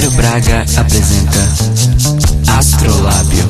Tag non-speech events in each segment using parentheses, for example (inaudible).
Cairo Braga apresenta Astrolábio.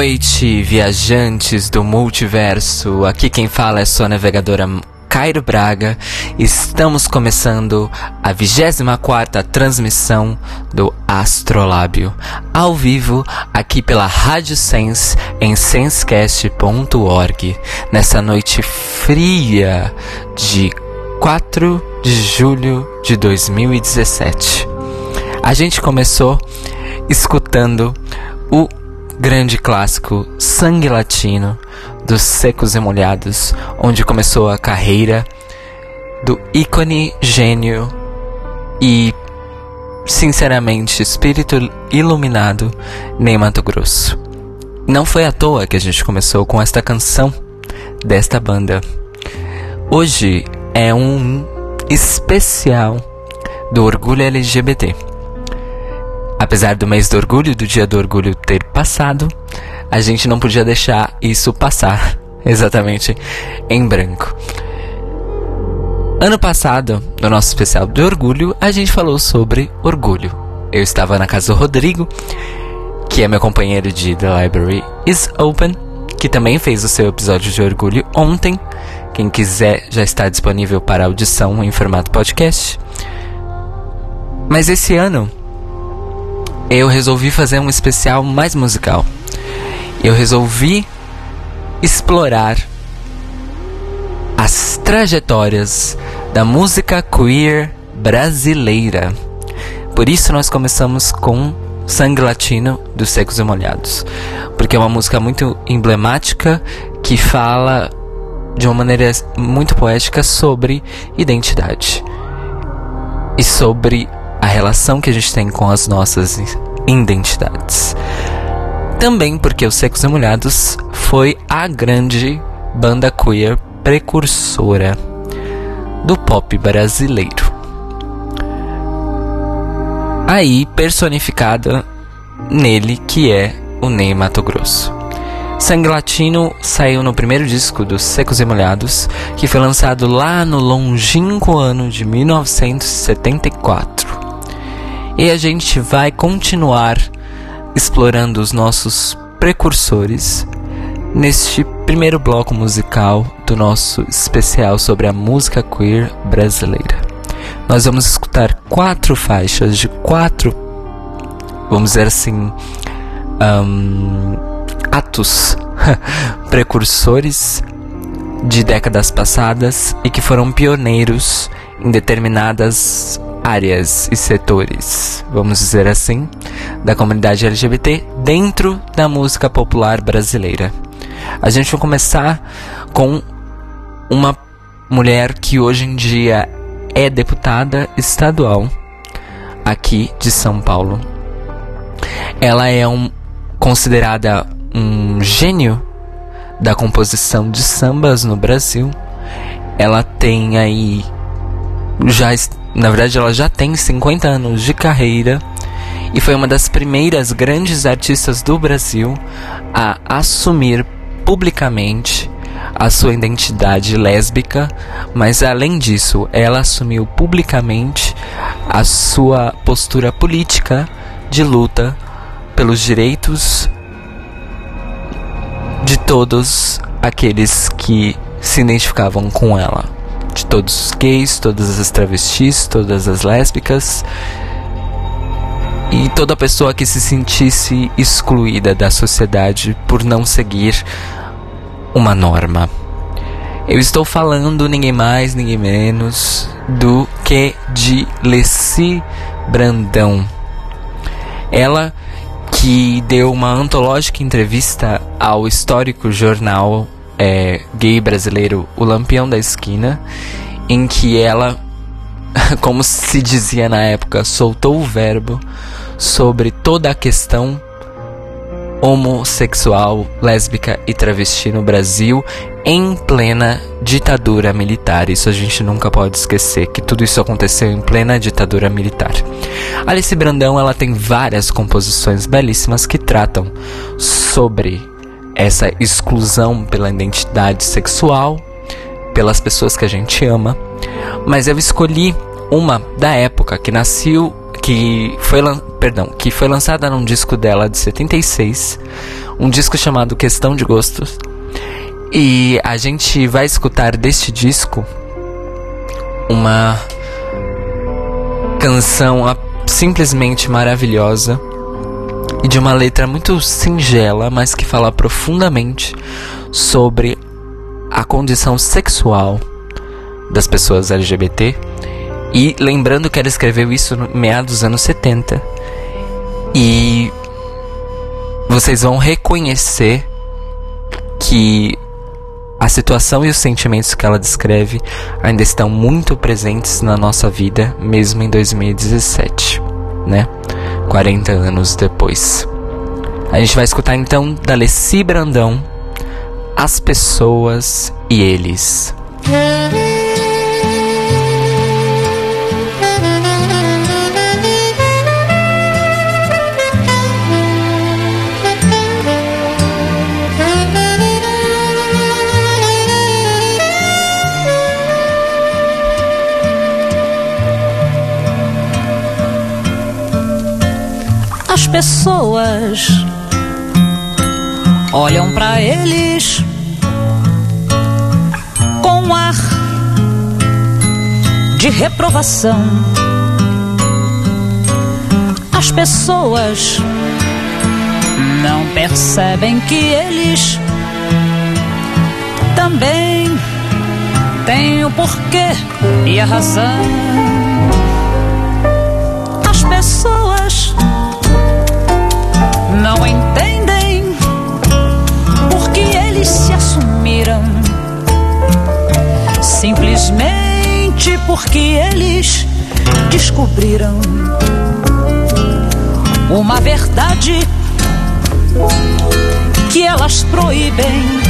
Noite, viajantes do multiverso. Aqui quem fala é sua navegadora Cairo Braga. Estamos começando a 24ª transmissão do Astrolábio, ao vivo aqui pela Rádio Sense em sensecast.org, nessa noite fria de 4 de julho de 2017. A gente começou escutando grande clássico Sangue Latino dos Secos e Molhados, onde começou a carreira do ícone, gênio e, sinceramente, espírito iluminado Ney Mato Grosso. Não foi à toa que a gente começou com esta canção desta banda. Hoje é um especial do orgulho LGBT. Apesar do mês do orgulho, do dia do orgulho ter passado, a gente não podia deixar isso passar (laughs) exatamente em branco. Ano passado, no nosso especial do orgulho, a gente falou sobre orgulho. Eu estava na casa do Rodrigo, que é meu companheiro de The Library is Open, que também fez o seu episódio de orgulho ontem. Quem quiser já está disponível para audição em formato podcast. Mas esse ano eu resolvi fazer um especial mais musical. Eu resolvi explorar as trajetórias da música queer brasileira. Por isso nós começamos com Sangue Latino dos Secos e Molhados, porque é uma música muito emblemática que fala de uma maneira muito poética sobre identidade e sobre a relação que a gente tem com as nossas identidades. Também porque os Secos e Molhados foi a grande banda queer precursora do pop brasileiro. Aí personificada nele que é o Ney Mato Grosso. Sangue Latino saiu no primeiro disco dos Secos e Molhados, que foi lançado lá no longínquo ano de 1974. E a gente vai continuar explorando os nossos precursores neste primeiro bloco musical do nosso especial sobre a música queer brasileira. Nós vamos escutar quatro faixas de quatro, vamos dizer assim, um, atos (laughs) precursores de décadas passadas e que foram pioneiros em determinadas áreas e setores, vamos dizer assim, da comunidade LGBT dentro da música popular brasileira. A gente vai começar com uma mulher que hoje em dia é deputada estadual aqui de São Paulo. Ela é um, considerada um gênio da composição de sambas no Brasil. Ela tem aí já na verdade ela já tem 50 anos de carreira e foi uma das primeiras grandes artistas do Brasil a assumir publicamente a sua identidade lésbica, mas além disso, ela assumiu publicamente a sua postura política de luta pelos direitos de todos aqueles que se identificavam com ela. De todos os gays, todas as travestis, todas as lésbicas e toda pessoa que se sentisse excluída da sociedade por não seguir uma norma. Eu estou falando ninguém mais, ninguém menos do que de Leci Brandão. Ela que deu uma antológica entrevista ao histórico jornal é, gay brasileiro O Lampião da Esquina, em que ela, (laughs) como se dizia na época, soltou o verbo sobre toda a questão homossexual, lésbica e travesti no Brasil em plena ditadura militar. Isso a gente nunca pode esquecer que tudo isso aconteceu em plena ditadura militar. Alice Brandão, ela tem várias composições belíssimas que tratam sobre essa exclusão pela identidade sexual, pelas pessoas que a gente ama, mas eu escolhi uma da época que nasceu que foi, perdão, que foi lançada num disco dela de 76, um disco chamado Questão de Gostos. E a gente vai escutar deste disco uma canção simplesmente maravilhosa e de uma letra muito singela, mas que fala profundamente sobre a condição sexual das pessoas LGBT e lembrando que ela escreveu isso no meados dos anos 70. E vocês vão reconhecer que a situação e os sentimentos que ela descreve ainda estão muito presentes na nossa vida, mesmo em 2017, né? 40 anos depois. A gente vai escutar então da Leci Brandão, As Pessoas e Eles. Pessoas olham para eles com um ar de reprovação. As pessoas não percebem que eles também têm o porquê e a razão. As pessoas não entendem porque eles se assumiram. Simplesmente porque eles descobriram uma verdade que elas proíbem.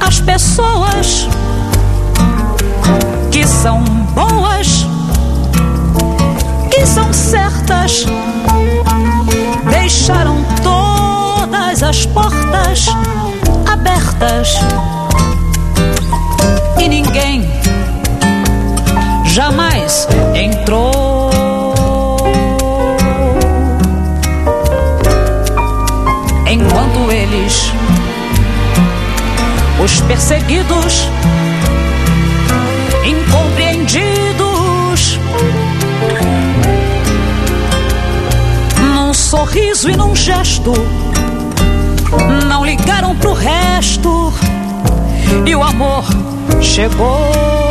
As pessoas que são boas são certas. Deixaram todas as portas abertas e ninguém jamais entrou. Enquanto eles, os perseguidos, incompreendidos, sorriso e num gesto. Não ligaram pro resto. E o amor chegou.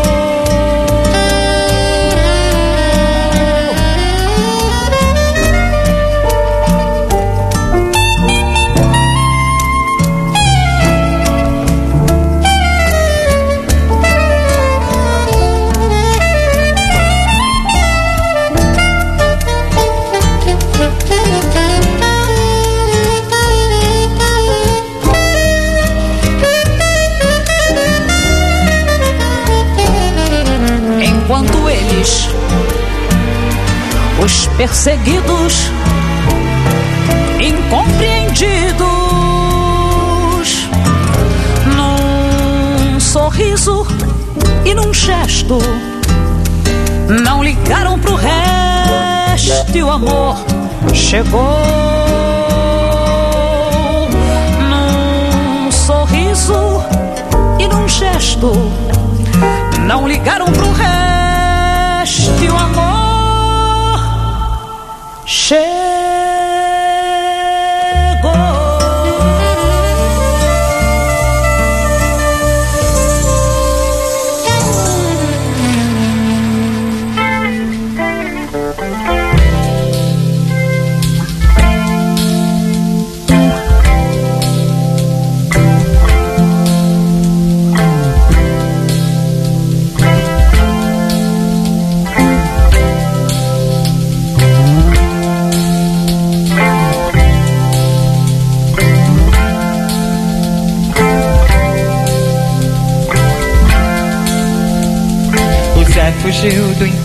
Perseguidos, incompreendidos, num sorriso e num gesto, não ligaram pro resto e o amor chegou. Num sorriso e num gesto, não ligaram pro resto e o amor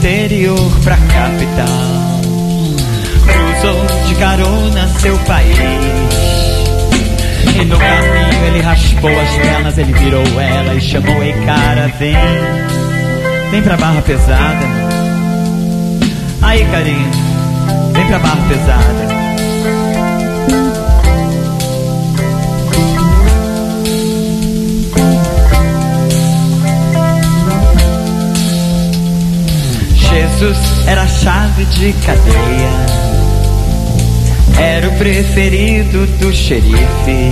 interior pra capital. Cruzou de carona seu país. E no caminho ele raspou as pernas, ele virou ela e chamou: Ei cara, vem, vem pra barra pesada. Aí carinho, vem pra barra pesada. Jesus era chave de cadeia, era o preferido do xerife.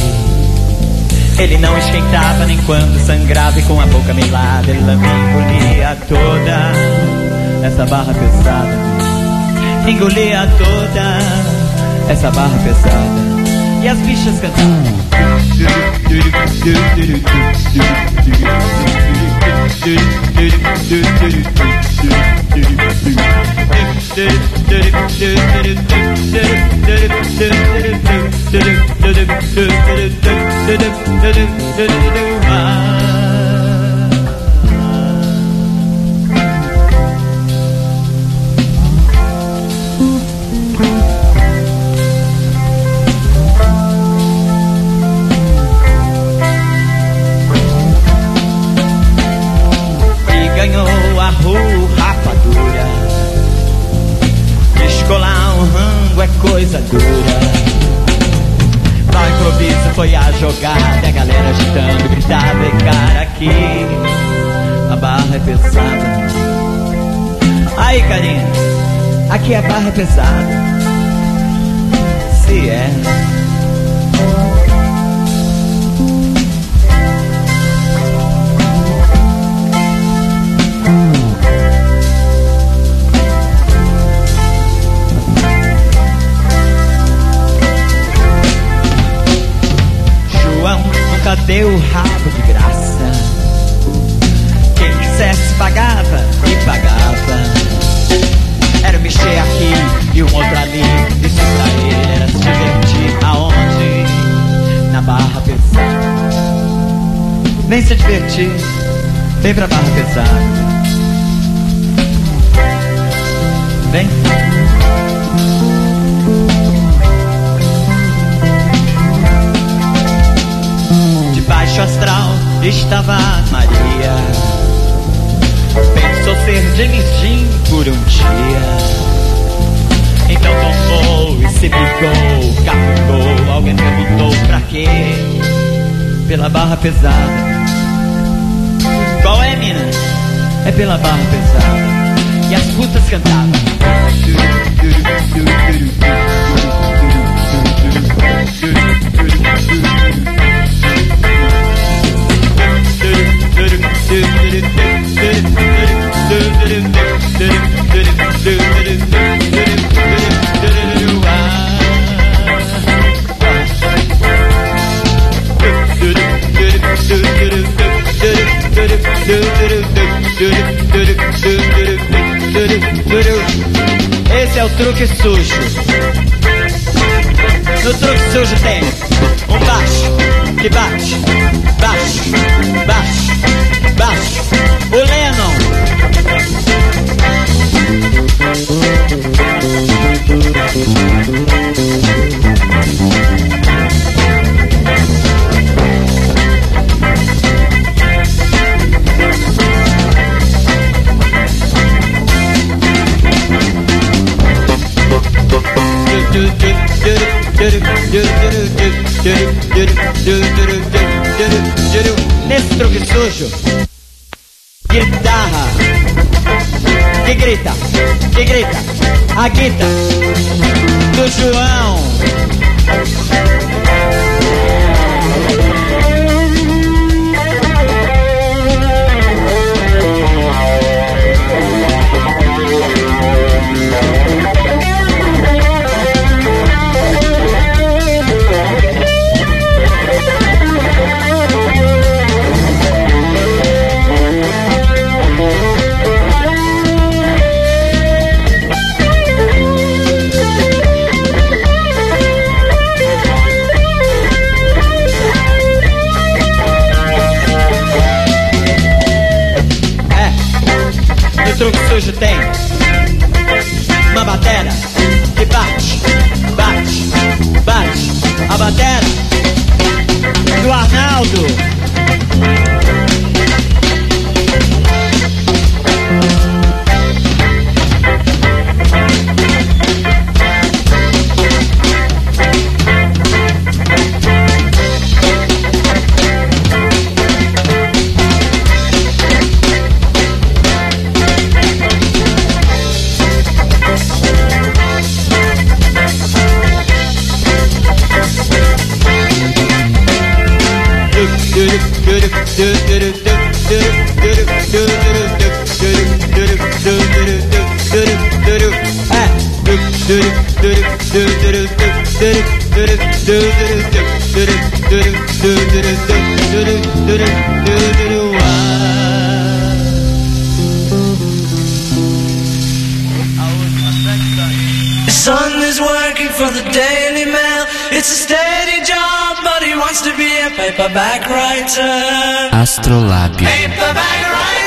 Ele não esquentava nem quando sangrava e com a boca melada ele engolia toda essa barra pesada. Engolia toda essa barra pesada. E as bichas cantavam. Barra é pesada. Pesada. Vem. baixo astral estava Maria. Pensou ser James por um dia. Então tomou e se brigou, captou. Alguém perguntou pra quê? Pela barra pesada. Qual é, mina? É pela barra pesada. E as putas cantavam. (laughs) do truque sujo. No truque sujo tem um baixo que bate, baixo, baixo, baixo. O Lennon. Nesse truque sujo, guitarra, que grita, que grita, a guita do João. Truque sujo tem uma batera que bate, bate, bate. A batera do Arnaldo. Son is working for the Daily Mail. It's a steady job, but he wants to be a paperback writer. Astrolábio. Paperback writer.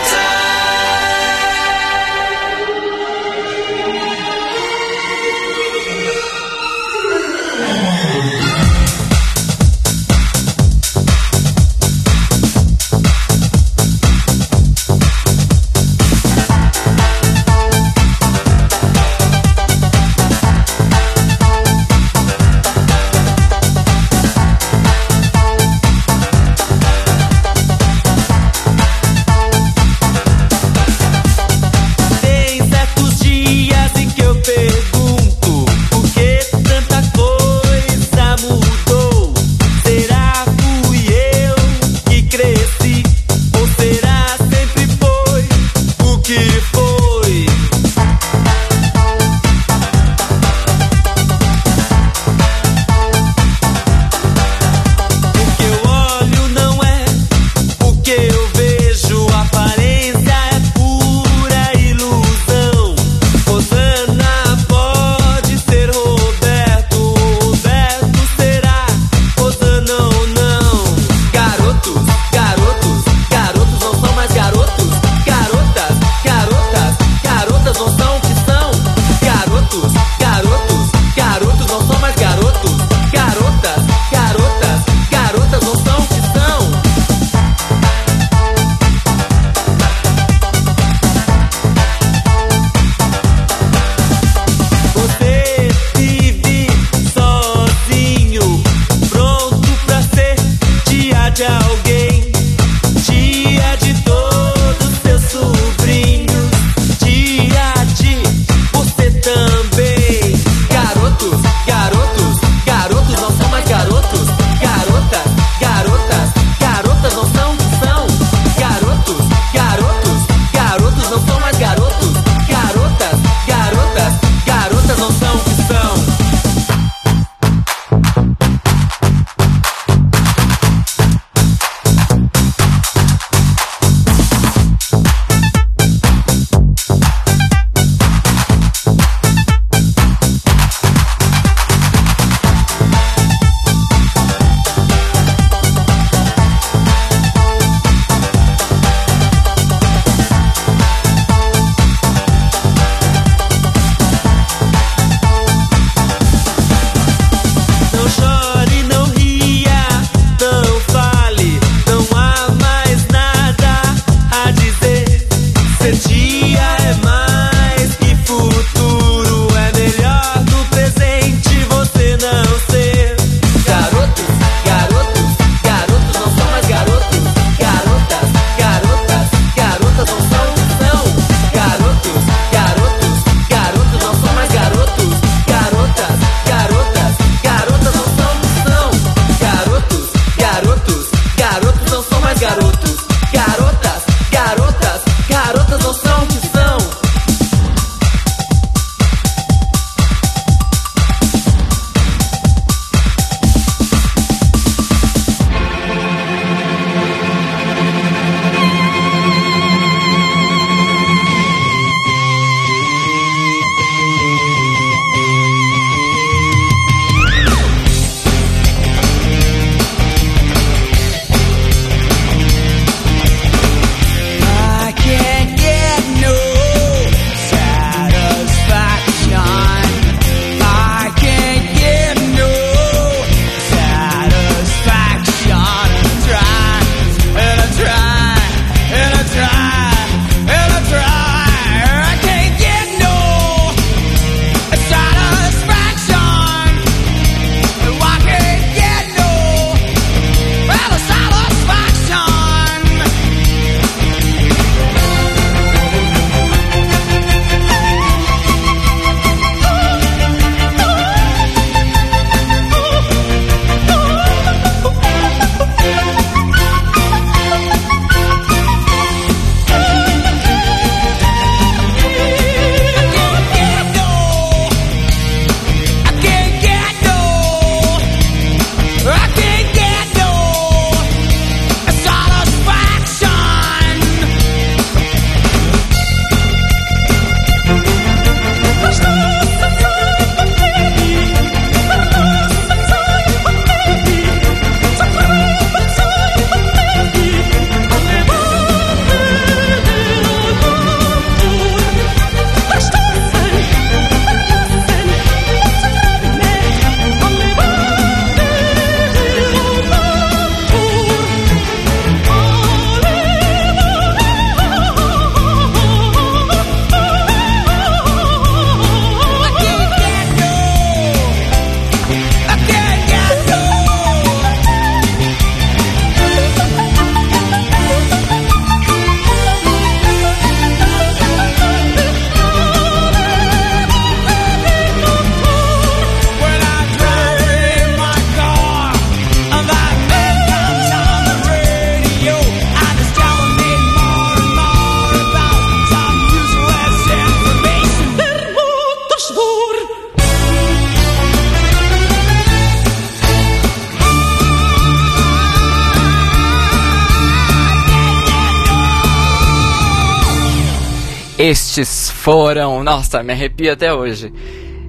Foram, nossa, me arrepio até hoje.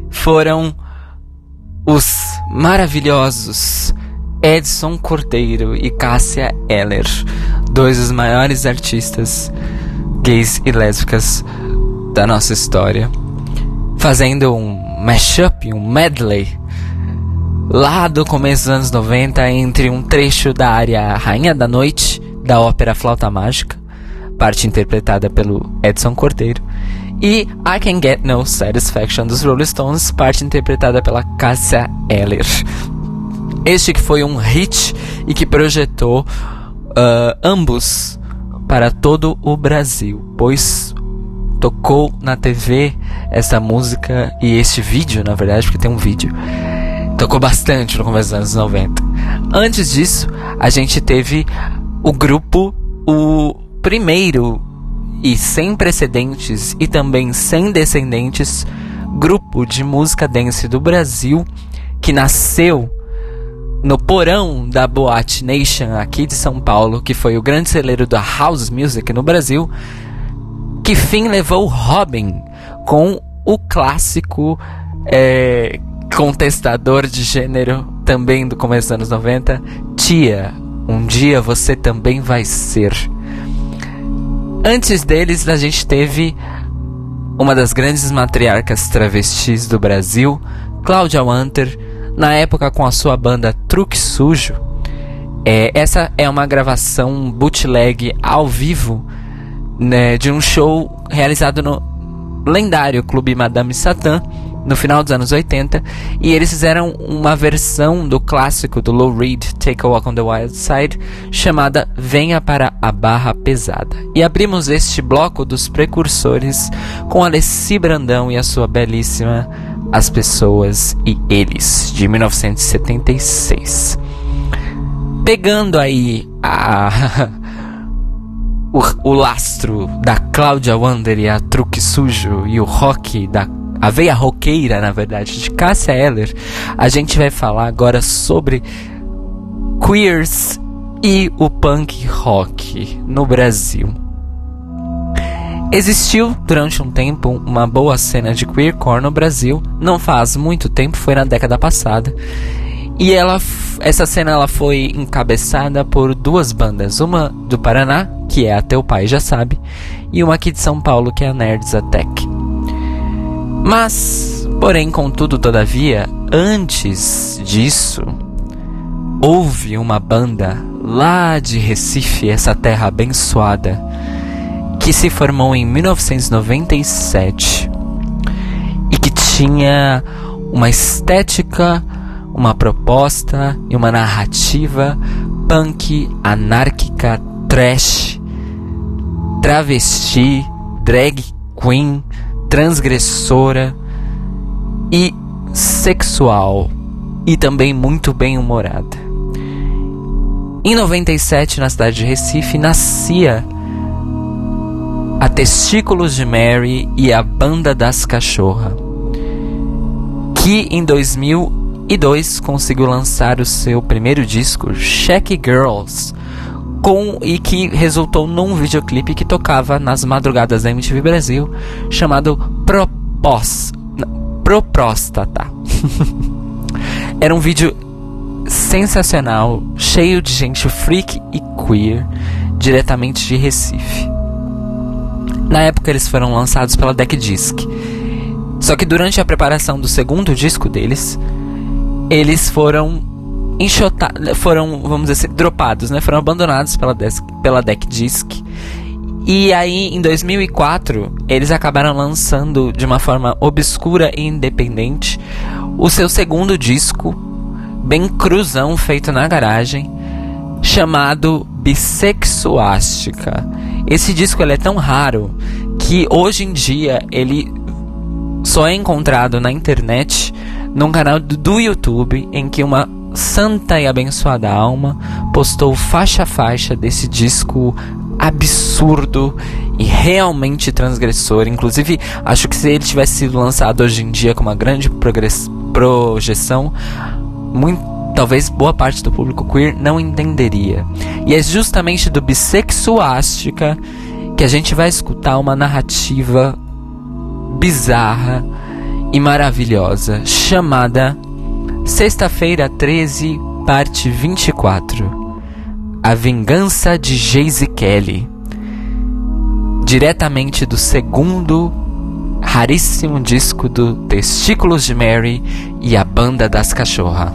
Foram os maravilhosos Edson Cordeiro e Cássia Eller, dois dos maiores artistas gays e lésbicas da nossa história, fazendo um mashup, um medley lá do começo dos anos 90 entre um trecho da área Rainha da Noite da ópera Flauta Mágica parte interpretada pelo Edson Cordeiro, e I Can Get No Satisfaction dos Rolling Stones, parte interpretada pela Cássia Eller. Este que foi um hit e que projetou uh, ambos para todo o Brasil, pois tocou na TV essa música e este vídeo, na verdade, porque tem um vídeo. Tocou bastante no começo dos anos 90. Antes disso, a gente teve o grupo, o primeiro e sem precedentes e também sem descendentes grupo de música dance do Brasil que nasceu no porão da Boate Nation aqui de São Paulo, que foi o grande celeiro da house music no Brasil, que fim levou Robin com o clássico é, contestador de gênero também do começo dos anos 90, Tia, um dia você também vai ser. Antes deles, a gente teve uma das grandes matriarcas travestis do Brasil, Cláudia Wanter, na época com a sua banda Truque Sujo. É, essa é uma gravação bootleg ao vivo né, de um show realizado no lendário Clube Madame Satã no final dos anos 80 e eles fizeram uma versão do clássico do Lou Reed Take a Walk on the Wild Side chamada Venha para a Barra Pesada. E abrimos este bloco dos precursores com Alessi Brandão e a sua belíssima As Pessoas e Eles de 1976. Pegando aí a (laughs) o, o lastro da Cláudia Wander e a Truque Sujo e o rock da a veia roqueira, na verdade, de Cássia Eller, a gente vai falar agora sobre queers e o punk rock no Brasil. Existiu durante um tempo uma boa cena de queercore no Brasil, não faz muito tempo, foi na década passada. E ela, essa cena ela foi encabeçada por duas bandas, uma do Paraná, que é a Teu Pai Já Sabe, e uma aqui de São Paulo, que é a Nerds Attack. Mas, porém, contudo, todavia, antes disso, houve uma banda lá de Recife, essa terra abençoada, que se formou em 1997 e que tinha uma estética, uma proposta e uma narrativa punk, anárquica, trash, travesti, drag queen, transgressora e sexual e também muito bem humorada. Em 97, na cidade de Recife, nascia a Testículos de Mary e a Banda das Cachorra, que em 2002 conseguiu lançar o seu primeiro disco, Check Girls, com e que resultou num videoclipe que tocava nas madrugadas da MTV Brasil, chamado Propós, Propróstata. (laughs) Era um vídeo sensacional, cheio de gente freak e queer, diretamente de Recife. Na época eles foram lançados pela Deck Disc. Só que durante a preparação do segundo disco deles, eles foram enxotados, foram, vamos dizer, dropados, né? Foram abandonados pela, desk, pela Deck Disc. E aí, em 2004, eles acabaram lançando de uma forma obscura e independente o seu segundo disco, bem cruzão, feito na garagem, chamado Bissexuástica. Esse disco ele é tão raro que hoje em dia ele só é encontrado na internet num canal do YouTube em que uma santa e abençoada alma postou faixa a faixa desse disco absurdo e realmente transgressor. Inclusive, acho que se ele tivesse sido lançado hoje em dia com uma grande projeção, muito, talvez boa parte do público queer não entenderia. E é justamente do Bissexuástica que a gente vai escutar uma narrativa bizarra e maravilhosa chamada Sexta-feira 13, parte 24. A Vingança de Jayce Kelly. Diretamente do segundo raríssimo disco do Testículos de Mary e a Banda das Cachorra.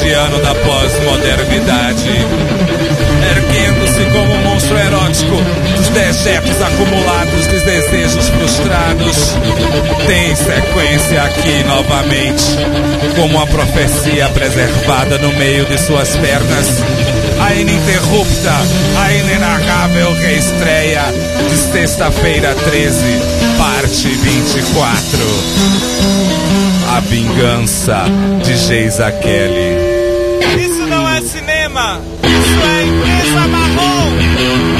Cotidiano da pós-modernidade. Erguendo-se como um monstro erótico dos dejetos acumulados dos desejos frustrados, tem sequência aqui novamente, como a profecia preservada no meio de suas pernas a ininterrupta, a inenarrável reestreia de sexta-feira 13, parte 24. A vingança de Geisa Kelly. Isso não é cinema, isso é imprensa marrom.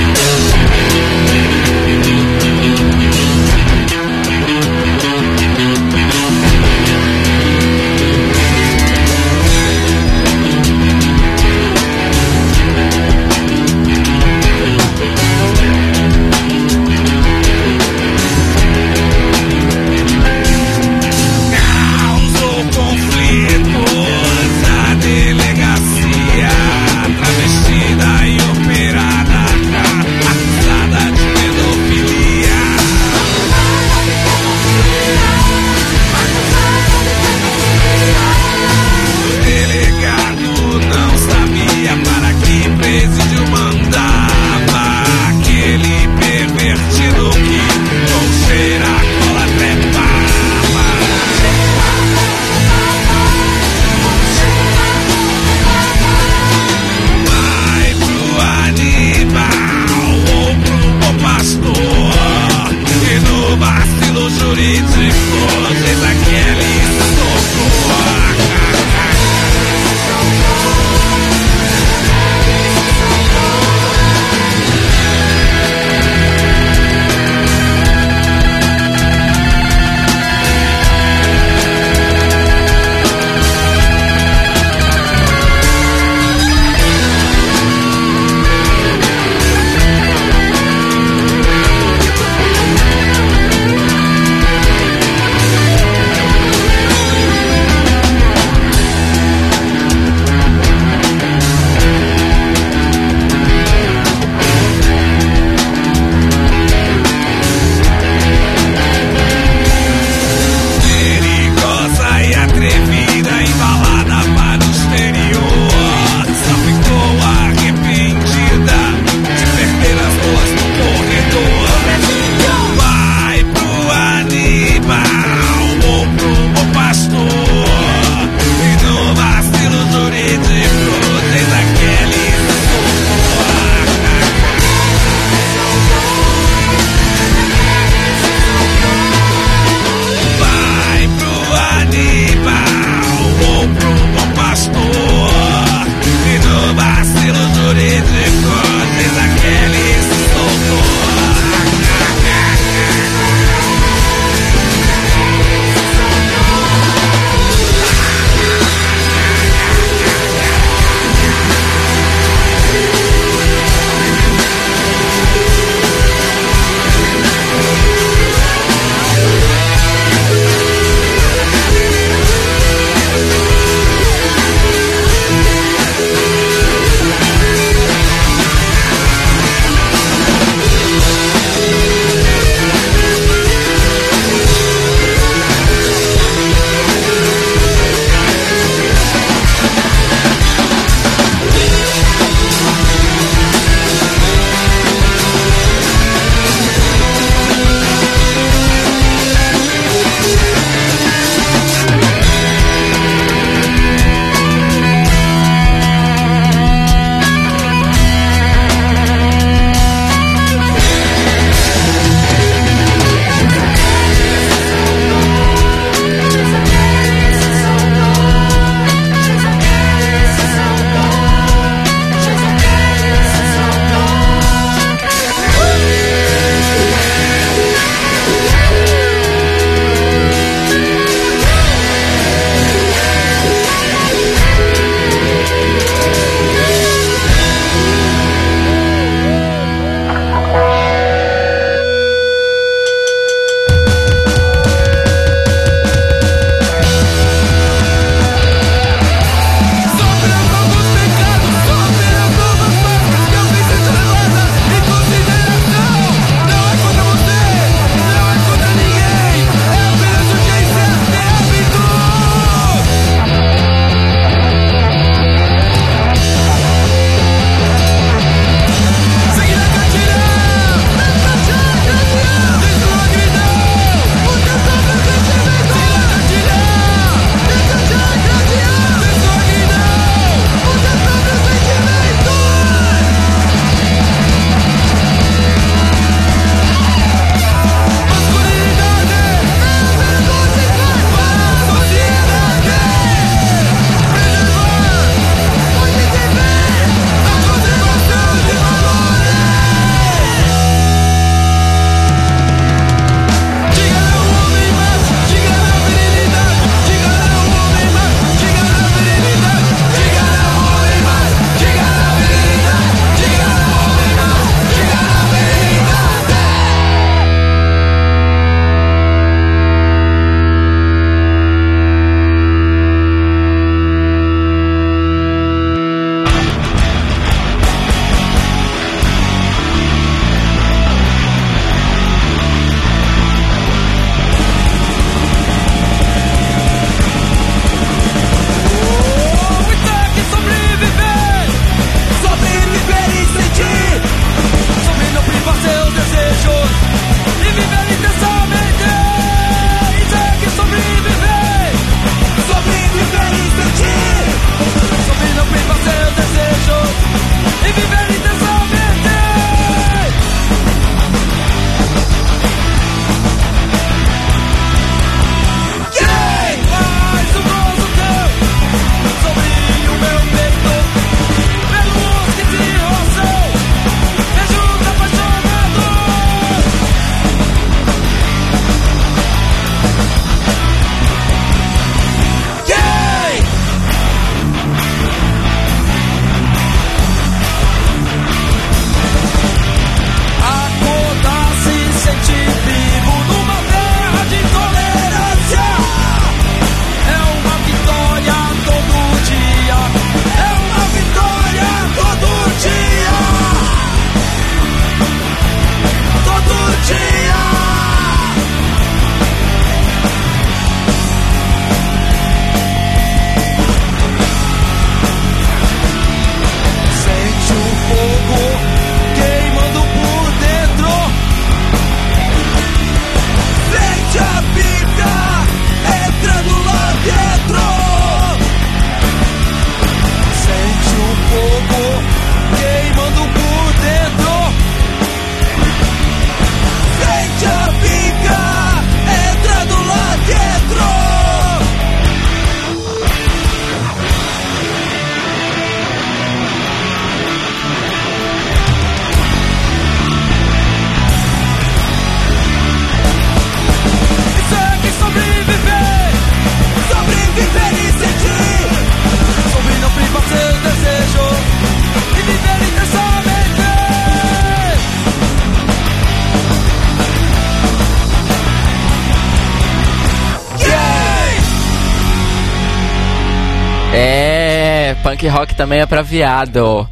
Punk rock também é pra viado.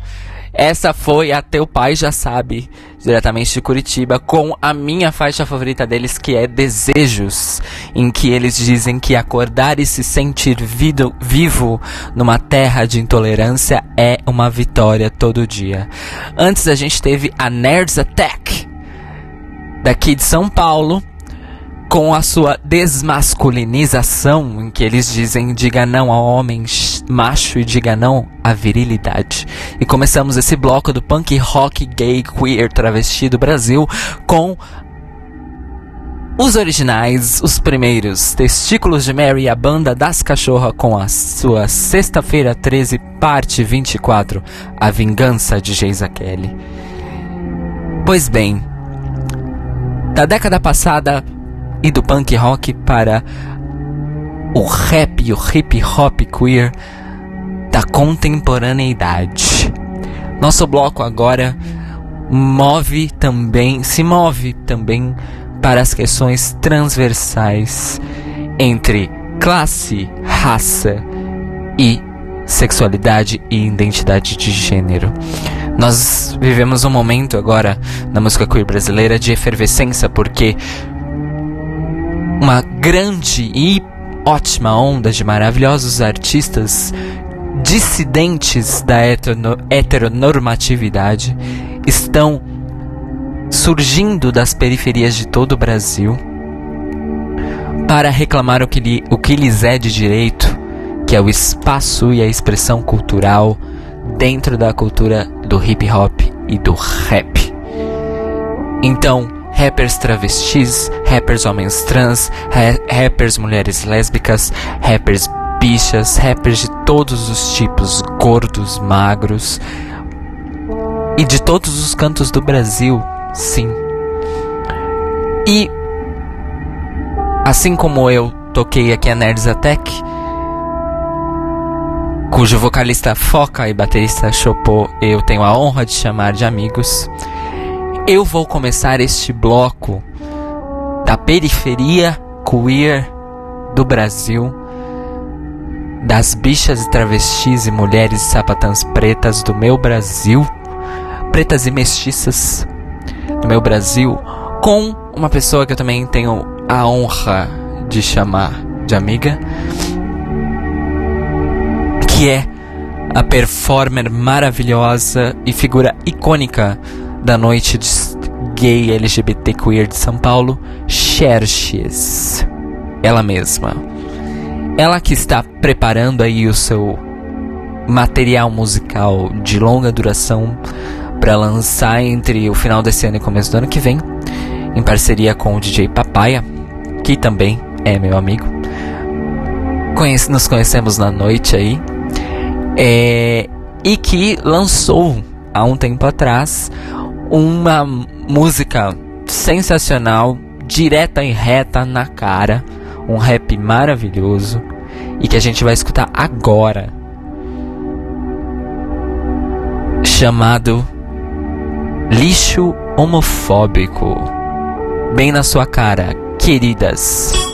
Essa foi a Teu Pai Já Sabe, diretamente de Curitiba, com a minha faixa favorita deles, que é Desejos, em que eles dizem que acordar e se sentir vido, vivo numa terra de intolerância é uma vitória todo dia. Antes a gente teve a Nerds Attack, daqui de São Paulo, com a sua desmasculinização, em que eles dizem diga não ao homem macho e diga não à virilidade. E começamos esse bloco do punk rock gay queer travesti do Brasil com os originais, os primeiros, Testículos de Mary, a banda das cachorras com a sua Sexta-feira 13, parte 24, A Vingança de Geisa Kelly. Pois bem, da década passada e do punk rock para o rap e o hip hop queer da contemporaneidade. Nosso bloco agora move também, se move também para as questões transversais entre classe, raça e sexualidade e identidade de gênero. Nós vivemos um momento agora na música queer brasileira de efervescência porque uma grande e ótima onda de maravilhosos artistas dissidentes da heteronormatividade estão surgindo das periferias de todo o Brasil para reclamar o que, li, o que lhes é de direito, que é o espaço e a expressão cultural dentro da cultura do hip hop e do rap. Então, rappers travestis, rappers homens trans, ra rappers mulheres lésbicas, rappers bichas, rappers de todos os tipos, gordos, magros e de todos os cantos do Brasil, sim. E assim como eu toquei aqui a Nerds Attack, cujo vocalista Foca e baterista Chopô eu tenho a honra de chamar de amigos. Eu vou começar este bloco da periferia queer do Brasil, das bichas e travestis e mulheres e sapatãs pretas do meu Brasil, pretas e mestiças do meu Brasil, com uma pessoa que eu também tenho a honra de chamar de amiga, que é a performer maravilhosa e figura icônica da noite gay LGBT queer de São Paulo, Xerxes. Ela mesma. Ela que está preparando aí o seu material musical de longa duração para lançar entre o final desse ano e começo do ano que vem, em parceria com o DJ Papaya, que também é meu amigo. Conhece, nos conhecemos na noite aí. É, e que lançou há um tempo atrás uma música sensacional, direta e reta na cara, um rap maravilhoso e que a gente vai escutar agora. Chamado Lixo Homofóbico. Bem na sua cara, queridas.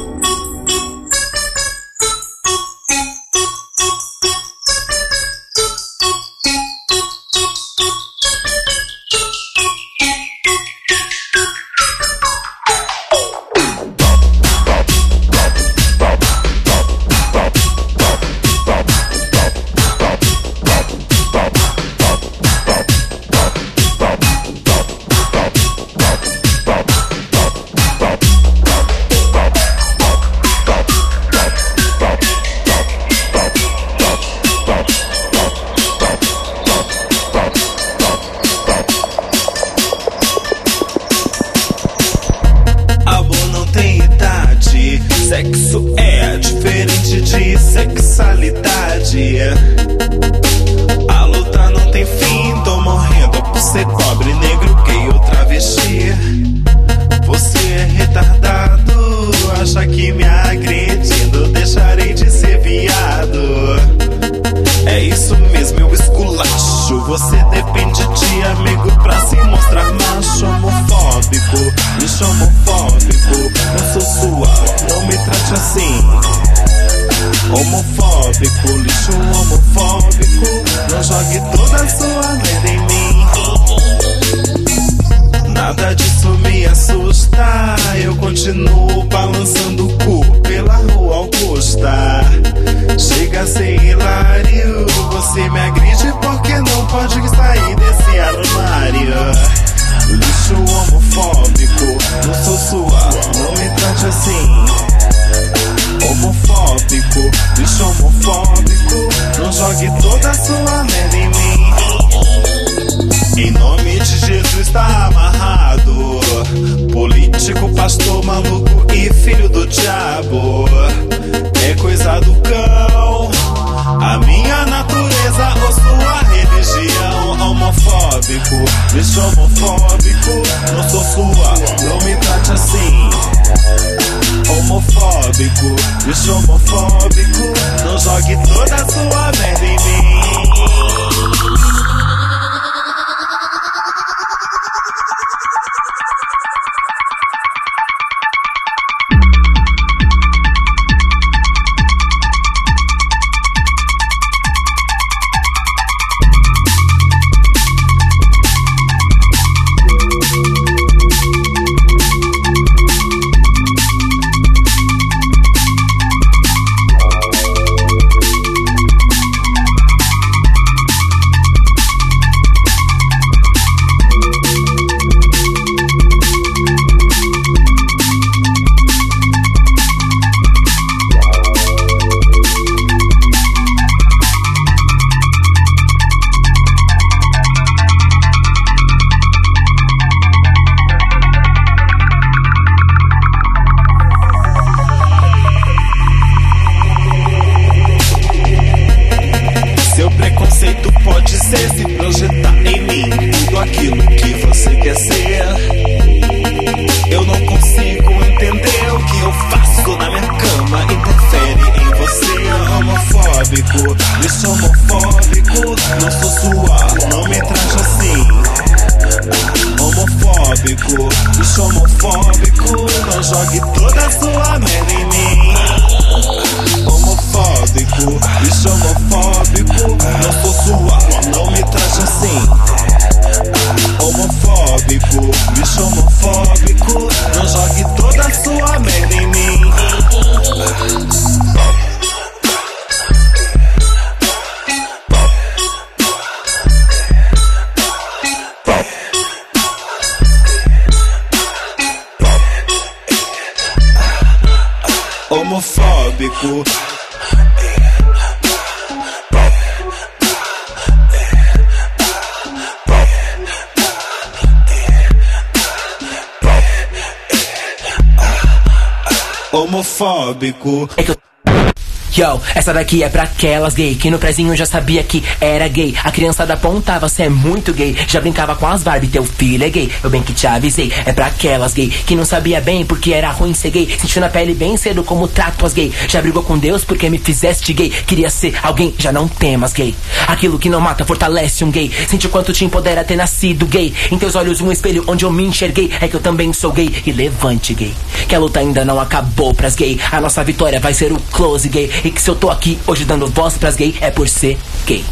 Essa daqui é pra aquelas gay, que no prezinho já sabia que era gay. A criançada apontava, você é muito gay. Já brincava com as Barbie, teu filho é gay. Eu bem que te avisei, é pra aquelas gay, que não sabia bem porque era ruim ser gay. Sentiu na pele bem cedo como trato as gay. Já brigou com Deus porque me fizeste gay. Queria ser alguém, já não temas gay. Aquilo que não mata fortalece um gay. Sentiu quanto te empodera ter nascido gay. Em teus olhos um espelho onde eu me enxerguei. É que eu também sou gay e levante gay que a luta ainda não acabou pras gay. A nossa vitória vai ser o close gay. E que se eu tô aqui hoje dando voz pras gay, é por ser gay.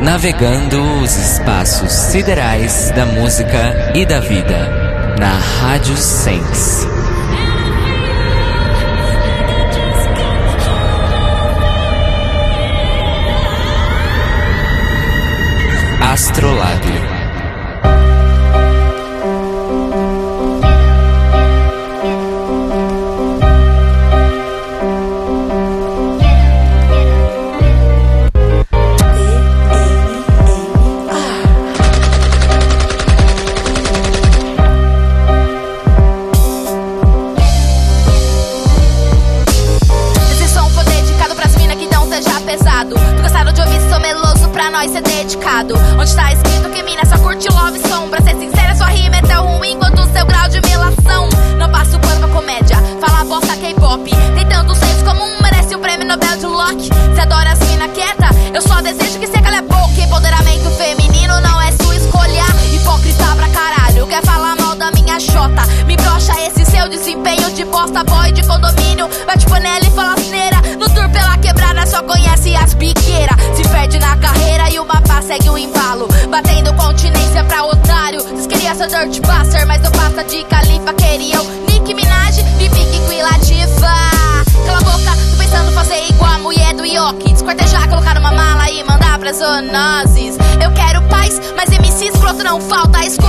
Navegando os espaços siderais da música e da vida, na Rádio Sense. Astrolábio. Eu quero paz, mas MC escroto não falta. Escute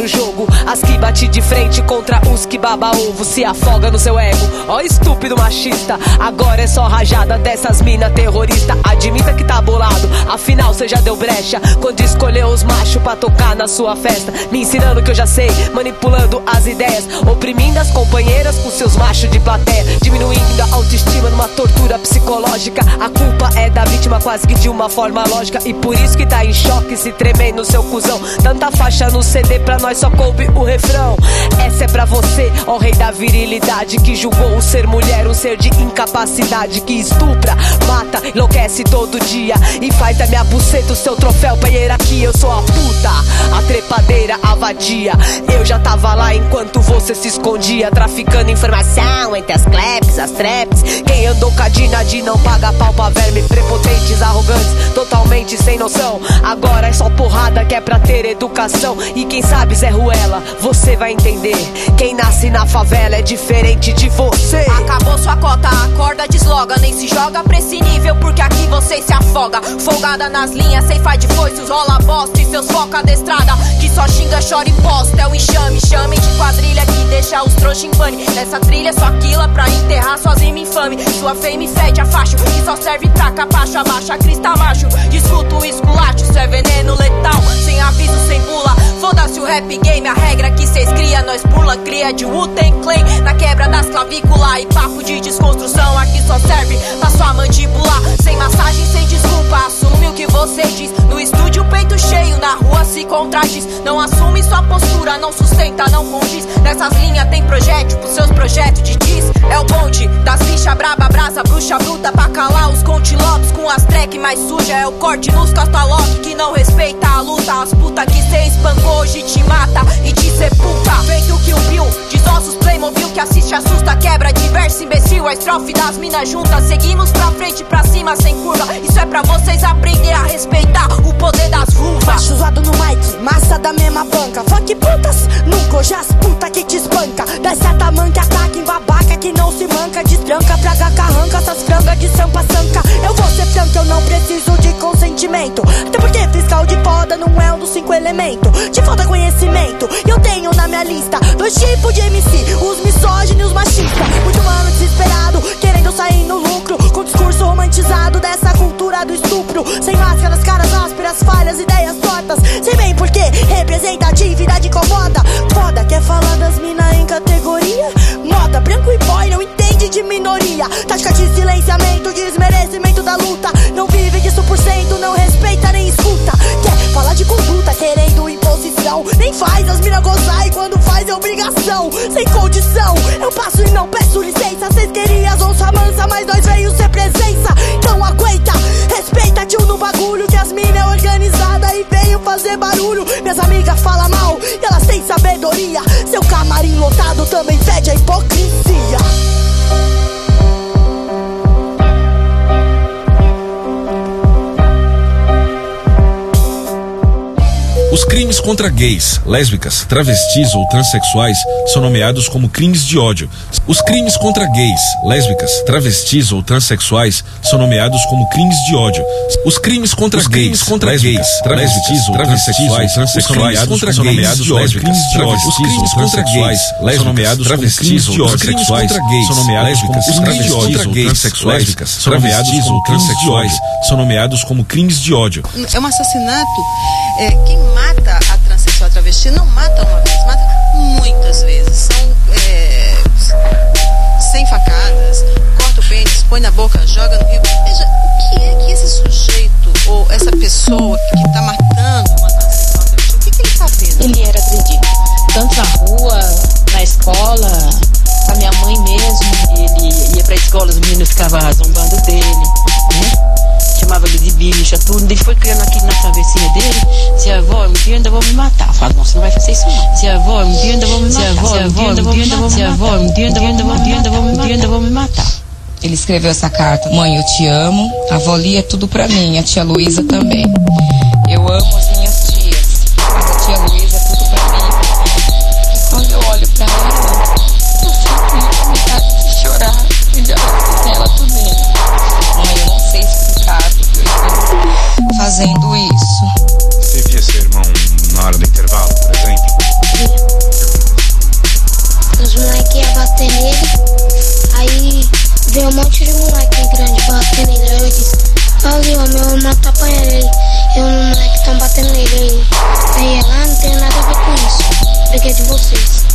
o jogo. As que bate de frente contra os que baba ovo. Se afoga no seu ego, ó estúpido machista. Agora é só rajada dessas mina terrorista. Admita que tá bolado, afinal cê já deu brecha. Quando escolheu os machos pra tocar na sua festa. Me ensinando que eu já sei, manipulando as ideias. Oprimindo as companheiras com seus machos de plateia. Diminuindo a autoestima numa tortura psicológica. A culpa é da vítima quase que de uma forma lógica. E por isso que tá em choque, se tremer no seu cuzão. Tanta faixa no CD pra nós só coube o refrão. Essa é pra você, ó rei da virilidade. Que julgou o ser mulher um ser de incapacidade. Que estupra, mata, enlouquece todo dia. E faz da minha buceta o seu troféu pra hierarquia. Eu sou a puta, a trepadeira, a vadia. Eu já tava lá enquanto você se escondia. Traficando informação entre as claps, as traps. Quem andou cadina de não paga pau pra verme. Prepotentes, arrogantes, totalmente sem noção. Agora é só porrada que é pra ter educação. E quem sabe, Zé Ruela, você vai entender. Quem nasce na favela é diferente de você. Acabou sua cota, acorda, desloga. Nem se joga pra esse nível, porque aqui você se afoga. Folgada nas linhas, sem faz de foices, rola bosta. E seus foca da estrada, que só xinga, chora e posta. É o enxame, chame de quadrilha que deixa os trouxa em pane. Nessa trilha, só quila pra enterrar rimas infame. Sua fame fede a que só serve pra capacho. Abaixa crista macho, o esculacho. Isso é veneno letal, sem aviso, sem bula. Foda-se o rap game, a regra que cês cria, nós pula, cria de Wu-Tang Clan. Na quebra das clavícula e papo de desconstrução Aqui só serve pra sua mandíbula Sem massagem, sem desculpa, assume o que você diz. No estúdio, peito cheio, na rua se contradiz. Não assume sua postura, não sustenta, não condiz. Nessas linhas tem projétil pros seus projetos de diz. É o bonde das bicha braba, brasa, bruxa bruta Pra calar os contilopes com as track mais suja. É o corte nos costalock que não respeita a luta. As puta que cê espancou hoje te mata e te sepulta. Feito que o Bill, desossos Playmobil que assiste assusta Quebra diverso imbecil, a estrofe das minas juntas. Seguimos pra frente, pra cima, sem curva. Isso é pra vocês aprender a respeitar o poder das vulvas. Baixo zoado no mic, massa da mesma banca. Fuck putas, nunca hoje as puta que te espanca. Desce a tamanca, ataca em babaca que não se manca Destranca, praga, carranca, essas frangas de sampa sanca. Eu vou ser franca, eu não preciso de consentimento. Até porque fiscal de foda não é um dos cinco elementos. Te falta conhecimento, eu tenho na minha lista Dois tipos de MC, os misóginos e os machistas. Muito mano desesperado, querendo sair no lucro Com discurso romantizado dessa cultura do estupro. Sem máscaras, caras ásperas, falhas, ideias tortas. Sei bem porque representatividade incomoda Foda, quer falar das mina em categoria? Minoria Tática de silenciamento, desmerecimento da luta. Não vive disso por cento, não respeita nem escuta. Quer falar de conduta, querendo imposição. Nem faz as mina gozar e quando faz é obrigação. Sem condição, eu passo e não peço licença. Cês queriam onça mansa, mas nós veio ser presença. Então aguenta, respeita tio no bagulho Que as mina é organizada e veio fazer barulho. Minhas amigas falam mal e elas têm sabedoria. Seu camarim lotado também fede a hipocrisia crimes contra gays, lésbicas, travestis ou transexuais são nomeados como crimes de ódio. Os crimes contra gays, lésbicas, travestis ou transexuais são nomeados como crimes de ódio. Os crimes contra Os gays, crimes contra lésbicas, gays, travestis ou transexuais são nomeados contra são gays, nomeados como lésbicas, crimes de ódio. Os crimes contra gays, lésbicas, são nomeados como travestis crimes ou de ódio. transexuais são nomeados como Os crimes de crimes ódio. contra Ou gays, transexuais lésbicas, são nomeados travestis como ou crimes de transexuais ódio. São nomeados como crimes de ódio. É um assassinato. É, quem mata a transexual a travesti não mata uma vez, mata muitas vezes. São é, sem facadas, corta o pênis, põe na boca, joga no rio. Veja, o que é que esse sujeito ou essa pessoa que está matando uma transexual travesti, o que, que ele está vendo? Ele era agredido, tanto na rua, na escola, a minha mãe mesmo. Ele ia pra escola, os meninos ficavam zombando dele, né? Chamava ele de bicha, tudo. Ele foi criando aquilo na cabecinha dele. Se a avó, um dia ainda vou me matar. Eu falo, não, você não vai fazer isso não. Se a avó, um dia ainda vou me matar. Se a avó, um dia ainda vou me matar. Se a avó. Um dia ainda vou me matar. Ele escreveu essa carta: Mãe, eu te amo. A avó Lia é tudo pra mim. A tia Luísa também. Eu amo fazendo isso. Você via seu irmão na hora do intervalo, por exemplo? Sim. Os moleques iam bater nele, aí veio um monte de moleque grande bater nele. Aí eu disse, ali o meu irmão tá apanhando ele. Eu e o moleque tão batendo nele. Aí ela, ah, não tem nada a ver com isso. Briga de vocês.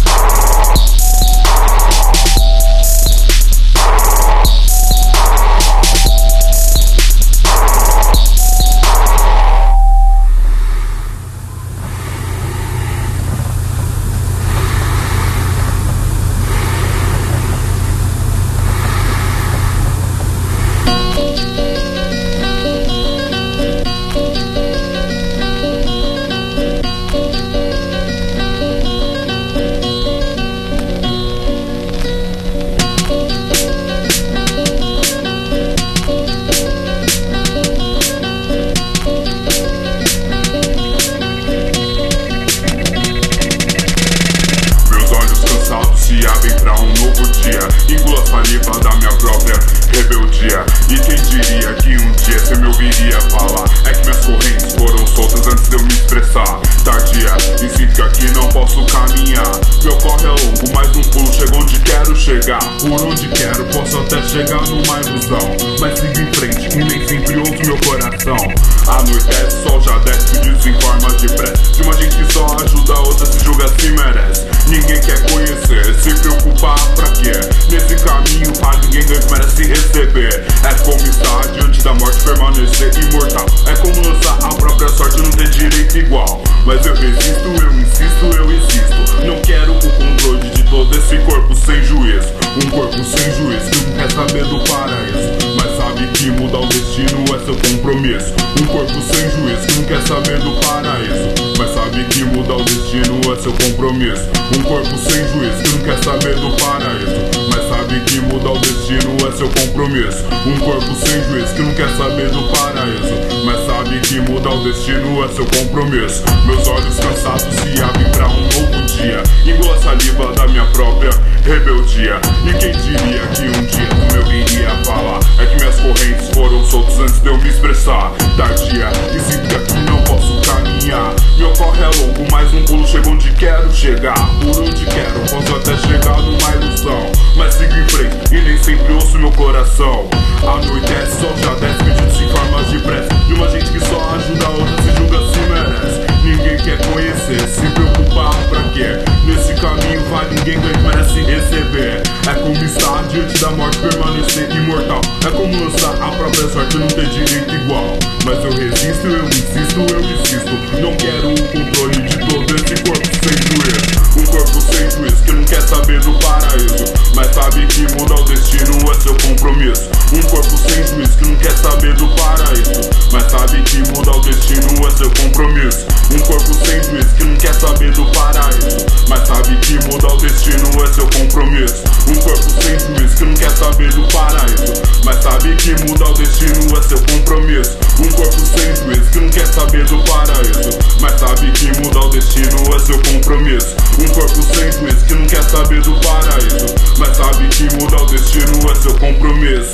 continua é seu compromisso. Um corpo sem juízo que não quer saber do paraíso, mas sabe que mudar o destino é seu compromisso.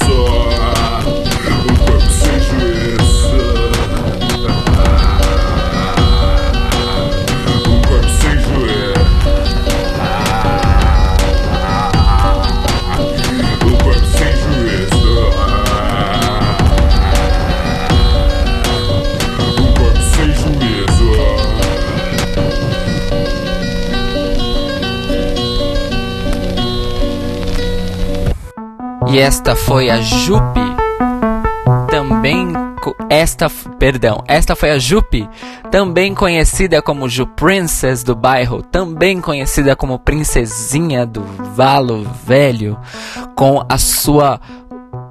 Ah, um corpo sem juízo. E esta foi a Jupe, também esta, perdão, esta foi a Jupe, também conhecida como Ju Princess do bairro, também conhecida como Princesinha do Valo Velho, com a sua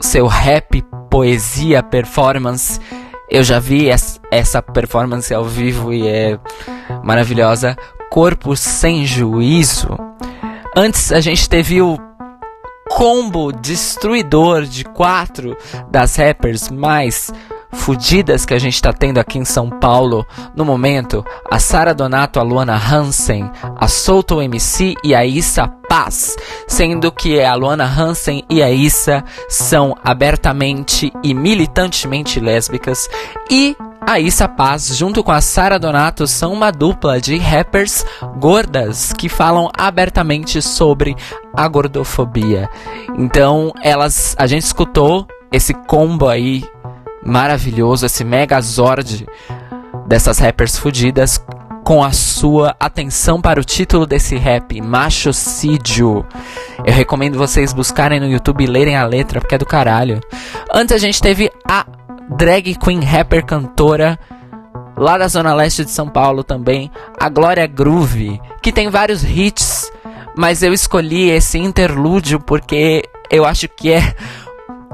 seu rap, poesia, performance. Eu já vi essa performance ao vivo e é maravilhosa. Corpo sem juízo. Antes a gente teve o combo destruidor de quatro das rappers mais fudidas que a gente está tendo aqui em São Paulo no momento, a Sara Donato, a Luana Hansen, a Solto MC e a Issa Paz, sendo que a Luana Hansen e a Issa são abertamente e militantemente lésbicas e a Issa Paz, junto com a Sara Donato, são uma dupla de rappers gordas que falam abertamente sobre a gordofobia. Então, elas, a gente escutou esse combo aí maravilhoso, esse megazord dessas rappers fodidas com a sua atenção para o título desse rap, Machocídio. Eu recomendo vocês buscarem no YouTube e lerem a letra, porque é do caralho. Antes a gente teve a drag queen rapper cantora lá da zona leste de São Paulo também, a Glória Groove, que tem vários hits, mas eu escolhi esse interlúdio porque eu acho que é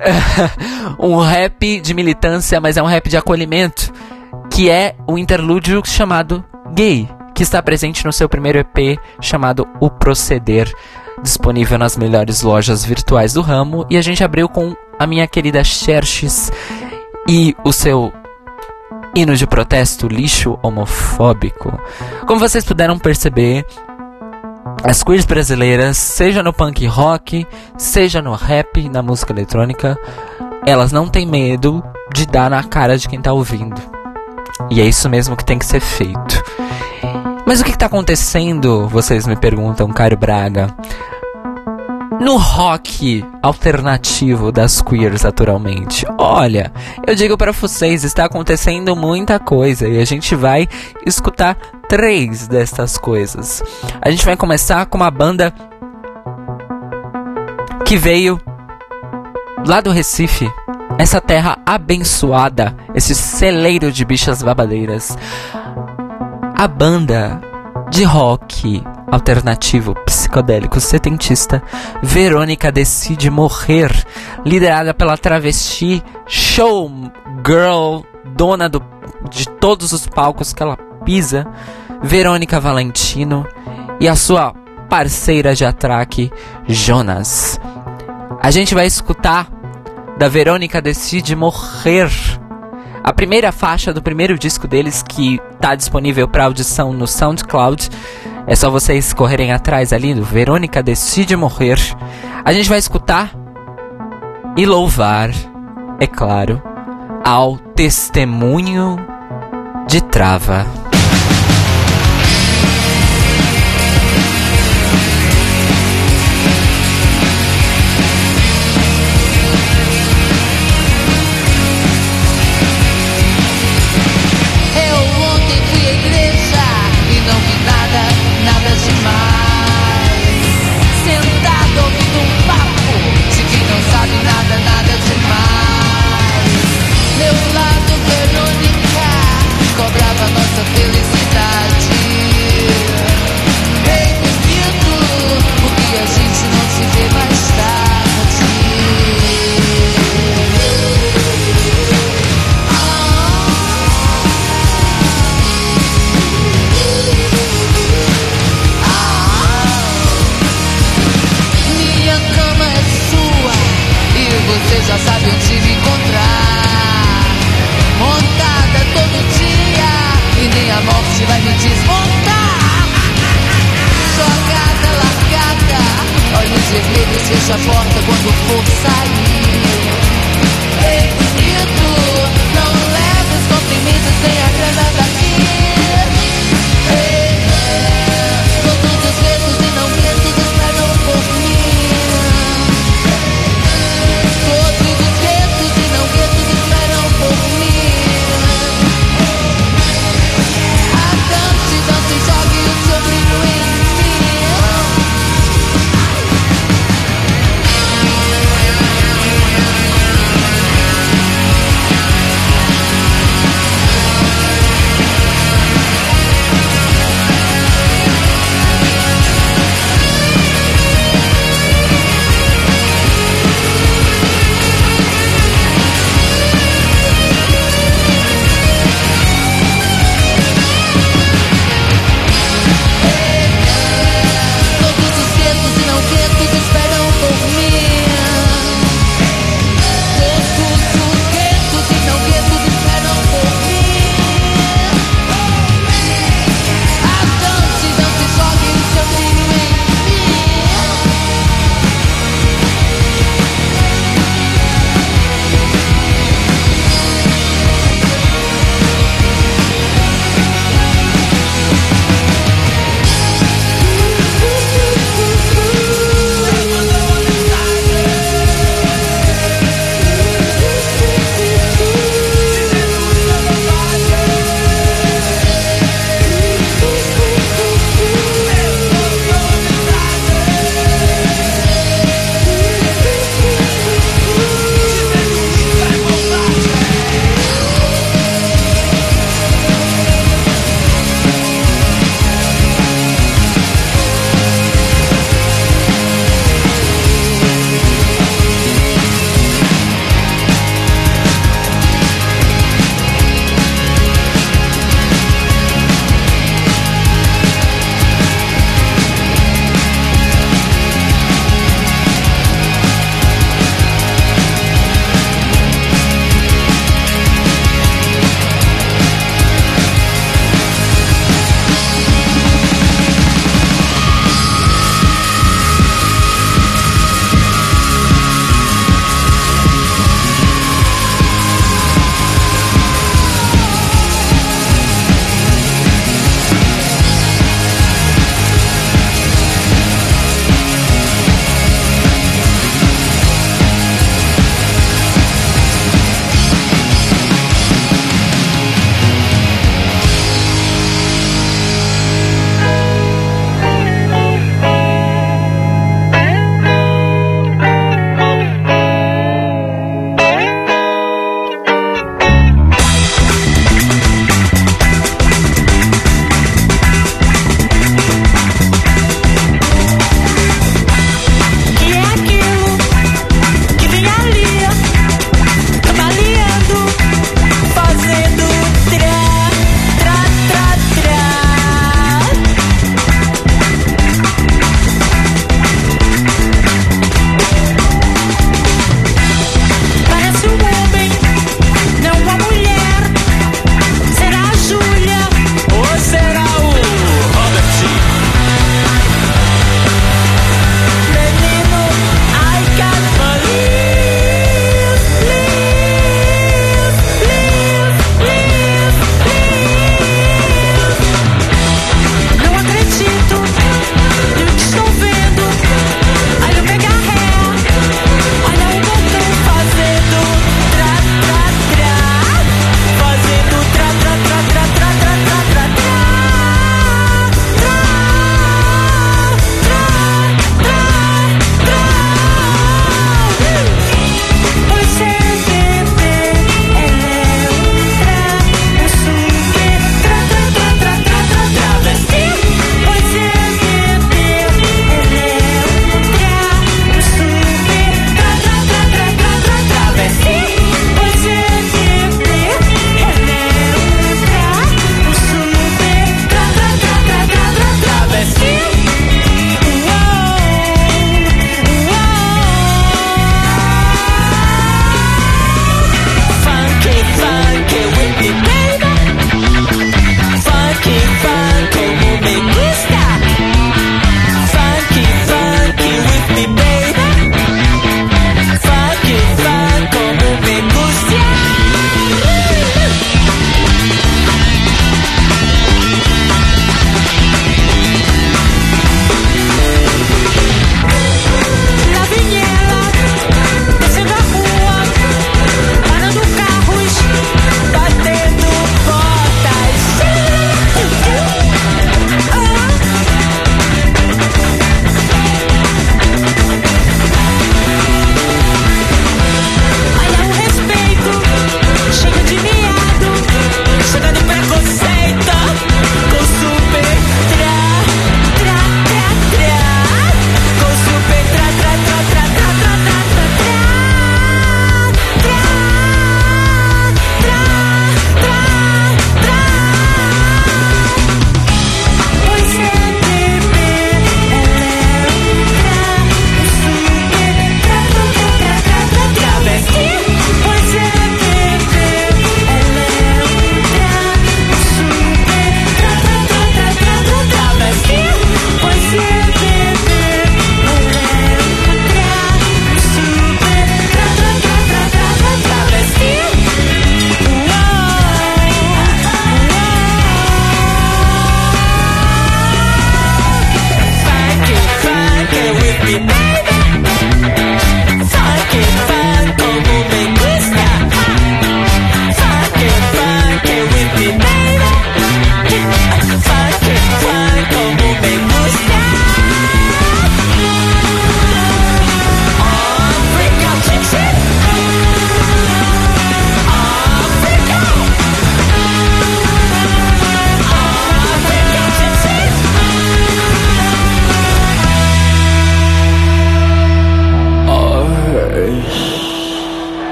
(laughs) um rap de militância, mas é um rap de acolhimento, que é o interlúdio chamado Gay, que está presente no seu primeiro EP chamado O Proceder, disponível nas melhores lojas virtuais do ramo, e a gente abriu com a minha querida Xerxes e o seu hino de protesto lixo homofóbico. Como vocês puderam perceber, as queers brasileiras, seja no punk rock, seja no rap, na música eletrônica, elas não têm medo de dar na cara de quem tá ouvindo. E é isso mesmo que tem que ser feito. Mas o que está acontecendo? Vocês me perguntam, Caio Braga. No rock alternativo das queers atualmente. Olha, eu digo para vocês, está acontecendo muita coisa e a gente vai escutar três destas coisas. A gente vai começar com uma banda que veio lá do Recife, essa terra abençoada, esse celeiro de bichas babadeiras. A banda de rock alternativo psicodélico setentista Verônica decide morrer, liderada pela travesti showgirl, dona do, de todos os palcos que ela pisa, Verônica Valentino e a sua parceira de atraque, Jonas. A gente vai escutar da Verônica Decide Morrer. A primeira faixa do primeiro disco deles que está disponível para audição no SoundCloud. É só vocês correrem atrás ali do Verônica Decide Morrer. A gente vai escutar e louvar, é claro, ao testemunho de Trava. outside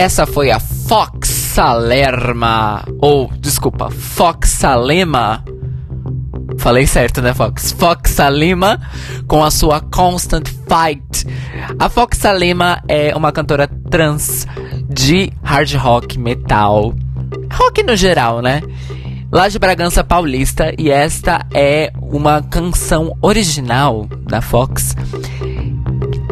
Essa foi a Fox Salerma. Ou, desculpa, Fox Salema. Falei certo, né, Fox? Fox Salema com a sua Constant Fight. A Fox Salema é uma cantora trans de hard rock, metal, rock no geral, né? Lá de Bragança Paulista, e esta é uma canção original da Fox.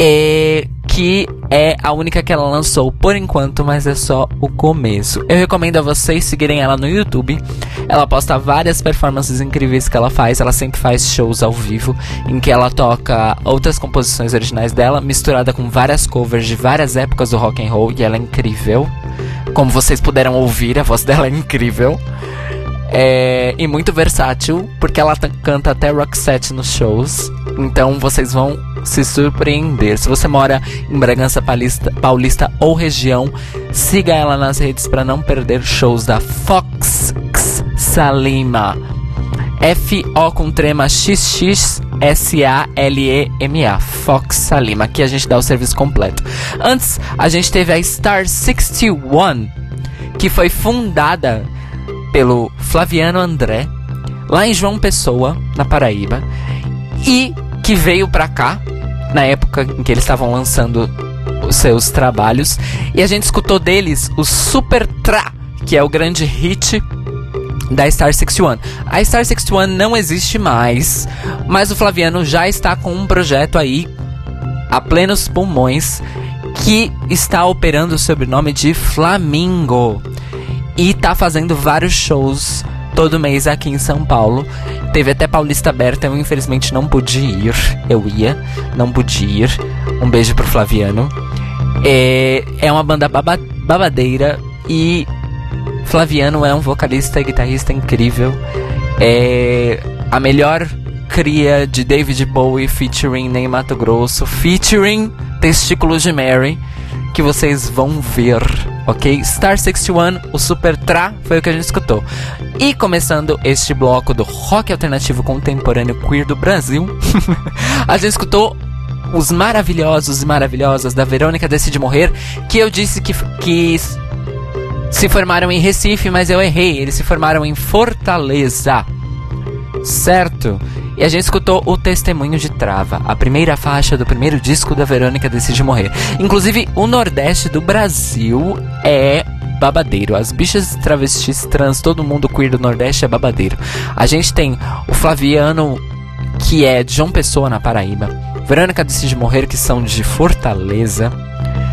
É, que é a única que ela lançou por enquanto, mas é só o começo. Eu recomendo a vocês seguirem ela no YouTube. Ela posta várias performances incríveis que ela faz. Ela sempre faz shows ao vivo em que ela toca outras composições originais dela, misturada com várias covers de várias épocas do rock and roll, e ela é incrível. Como vocês puderam ouvir, a voz (laughs) dela é incrível. É, e muito versátil, porque ela canta até rock set nos shows. Então vocês vão se surpreender. Se você mora em Bragança Paulista, Paulista ou região, siga ela nas redes para não perder shows da Fox Salima. F-O com trema X-X-S-A-L-E-M-A. Fox Salima. Aqui a gente dá o serviço completo. Antes, a gente teve a Star 61, que foi fundada pelo Flaviano André, lá em João Pessoa, na Paraíba, e que veio pra cá na época em que eles estavam lançando os seus trabalhos, e a gente escutou deles o Super Tra, que é o grande hit da Star 61. A Star 61 não existe mais, mas o Flaviano já está com um projeto aí a plenos pulmões que está operando sob o nome de Flamingo e tá fazendo vários shows todo mês aqui em São Paulo. Teve até Paulista aberta, eu infelizmente não pude ir. Eu ia, não pude ir. Um beijo pro Flaviano. É, é uma banda baba, babadeira e Flaviano é um vocalista e guitarrista incrível. É a melhor cria de David Bowie featuring Ney Mato Grosso, featuring Testículos de Mary, que vocês vão ver, ok? Star 61, o Super Tra, foi o que a gente escutou. E começando este bloco do rock alternativo contemporâneo queer do Brasil, (laughs) a gente escutou os maravilhosos e maravilhosas da Verônica Decide Morrer, que eu disse que, que se formaram em Recife, mas eu errei. Eles se formaram em Fortaleza. Certo? E a gente escutou o Testemunho de Trava, a primeira faixa do primeiro disco da Verônica Decide Morrer. Inclusive, o Nordeste do Brasil é babadeiro. As bichas travestis trans, todo mundo queer do Nordeste é babadeiro. A gente tem o Flaviano, que é de João Pessoa, na Paraíba. Verônica Decide Morrer, que são de Fortaleza,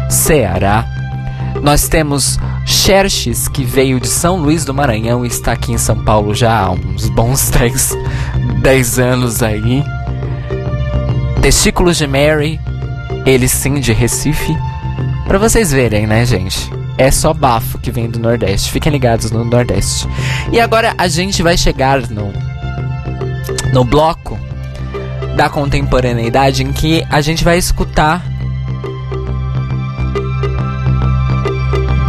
Ceará. Nós temos Xerxes, que veio de São Luís do Maranhão e está aqui em São Paulo já há uns bons (laughs) 3, 10 anos aí. Testículos de Mary, ele sim de Recife. Pra vocês verem, né, gente? É só bafo que vem do Nordeste. Fiquem ligados no Nordeste. E agora a gente vai chegar no, no bloco da contemporaneidade em que a gente vai escutar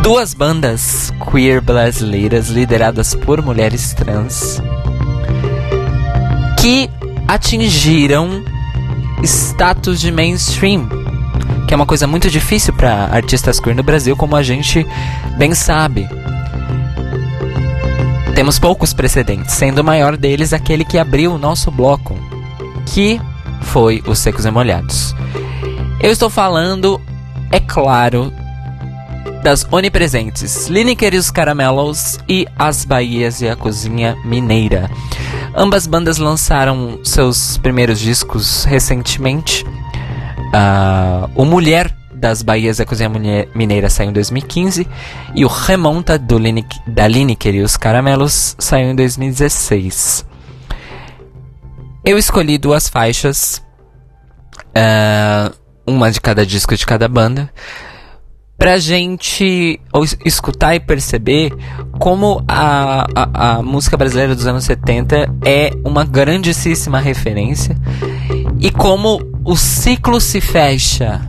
duas bandas queer brasileiras lideradas por mulheres trans que atingiram status de mainstream, que é uma coisa muito difícil para artistas queer no Brasil, como a gente bem sabe. Temos poucos precedentes, sendo o maior deles aquele que abriu o nosso bloco, que foi os Secos e Molhados. Eu estou falando, é claro, das onipresentes Lineker e os Caramelos e As Bahias e a Cozinha Mineira. Ambas bandas lançaram seus primeiros discos recentemente. Uh, o Mulher das Bahias e a Cozinha Mineira saiu em 2015 e o Remonta do Lineker, da Lineker e os Caramelos saiu em 2016. Eu escolhi duas faixas, uh, uma de cada disco de cada banda, pra gente escutar e perceber como a, a, a, música brasileira dos anos 70 é uma grandíssima referência e como o ciclo se fecha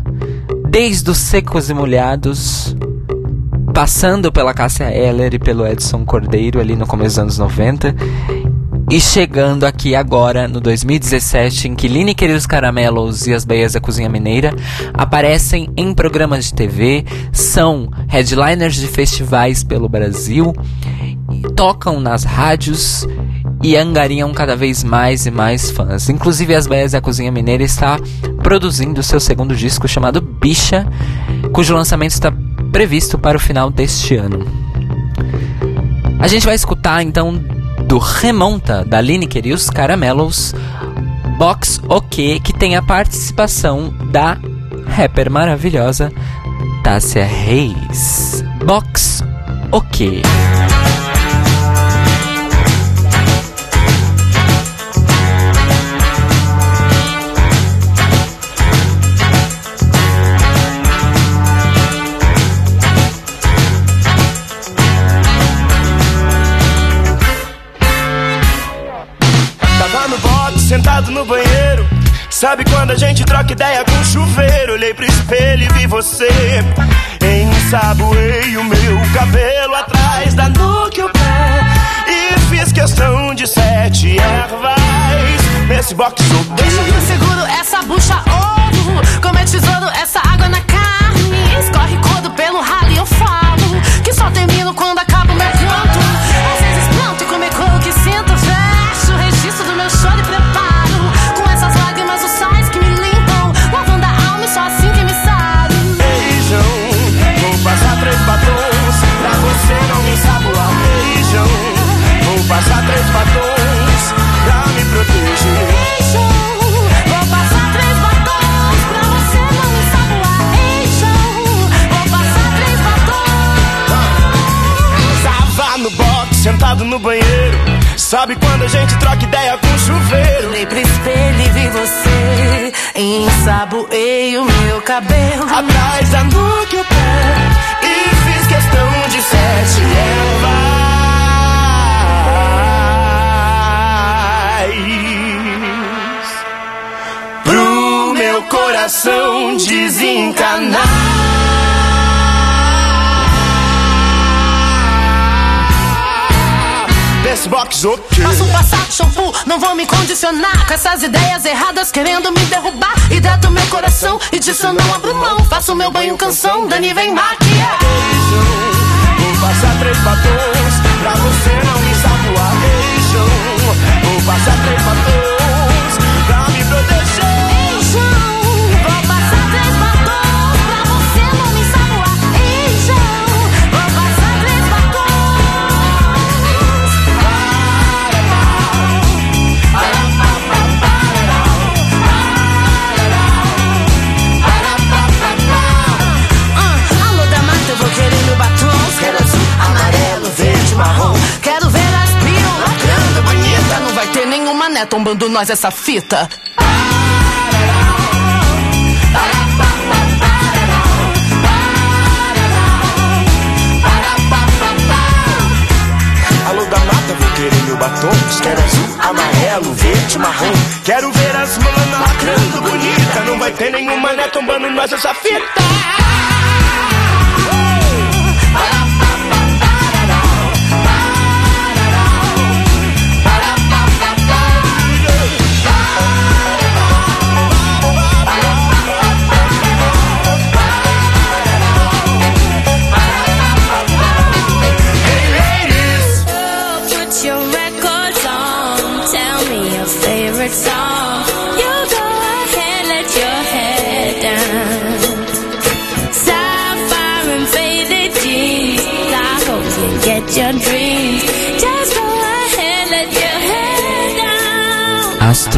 desde os Secos e Molhados, passando pela Cássia Eller e pelo Edson Cordeiro ali no começo dos anos 90 E chegando aqui agora, no 2017, em que Lineker e os Caramelos e as Beias da Cozinha Mineira aparecem em programas de TV, são headliners de festivais pelo Brasil, tocam nas rádios e angariam cada vez mais e mais fãs. Inclusive, as Beias da Cozinha Mineira está produzindo seu segundo disco chamado Bicha, cujo lançamento está previsto para o final deste ano. A gente vai escutar então do Remonta da Lineker e os Caramelos, Box OK, que tem a participação da rapper maravilhosa Tássia Reis. Box OK. Quando a gente troca ideia com chuveiro? Olhei pro espelho e vi você. Ensaboei o meu cabelo atrás da nuca e o pé. E fiz questão de sete ervas nesse box Deixa que eu seguro essa bucha ouro Como é tesouro essa água na carne Escorre codo pelo ralo e eu falo Que só termino quando acaba no banheiro. Sabe quando a gente troca ideia com chuveiro? Olhei pro espelho e vi você Ensaboei o meu cabelo Atrás da nuca o pé E fiz questão de sete ervas Pro meu coração desencanar Desse box ok Faço passar shampoo, não vou me condicionar Com essas ideias erradas querendo me derrubar Hidrato meu coração e disso eu não abro mão Faço meu banho canção, Dani vem maquiar Vou passar três batons pra você não me. Beijão, vou passar três batons pra me proteger. Neta tombando nós essa fita. Alô da mata, vou querer meu batom. Quero azul, amarelo, verde, marrom. Quero ver as manas lacrando bonita. Não vai ter nenhuma né tombando nós essa fita.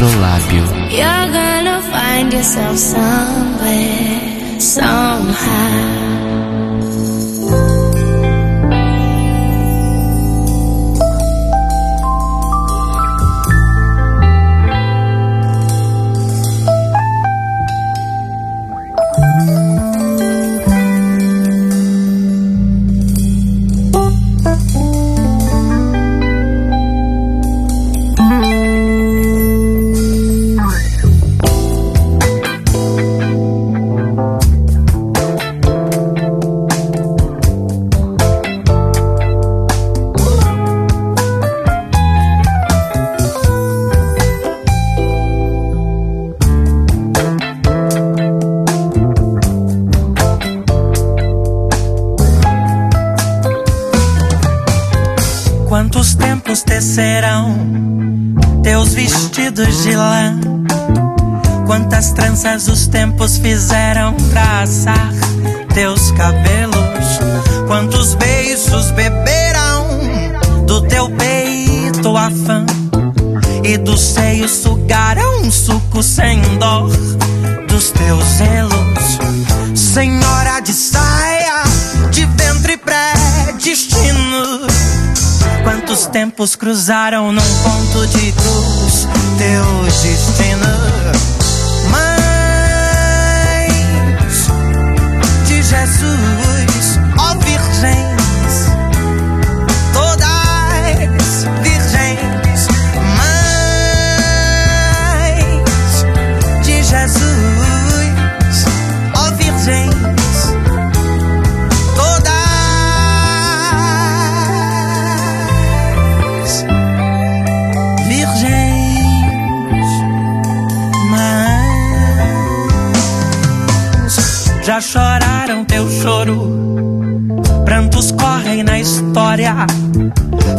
Down. Astrolábio. You're gonna find yourself somewhere, somehow. os tempos fizeram traçar teus cabelos. Quantos beijos beberão do teu peito afã e dos seios sugarão um suco sem dor dos teus zelos. Senhora de saia, de ventre pré-destino. Quantos tempos cruzaram num ponto de cruz teus destinos? Jesus.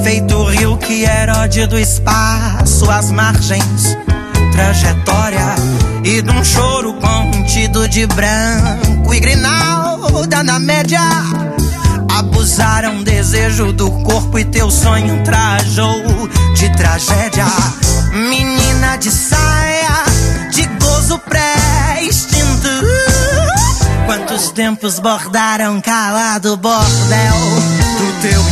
Feito o rio que erode do espaço, as margens, trajetória. E de um choro contido de branco e grinalda na média. Abusaram desejo do corpo e teu sonho trajou de tragédia. Menina de saia, de gozo pré-extinto. Quantos tempos bordaram calado bordel do teu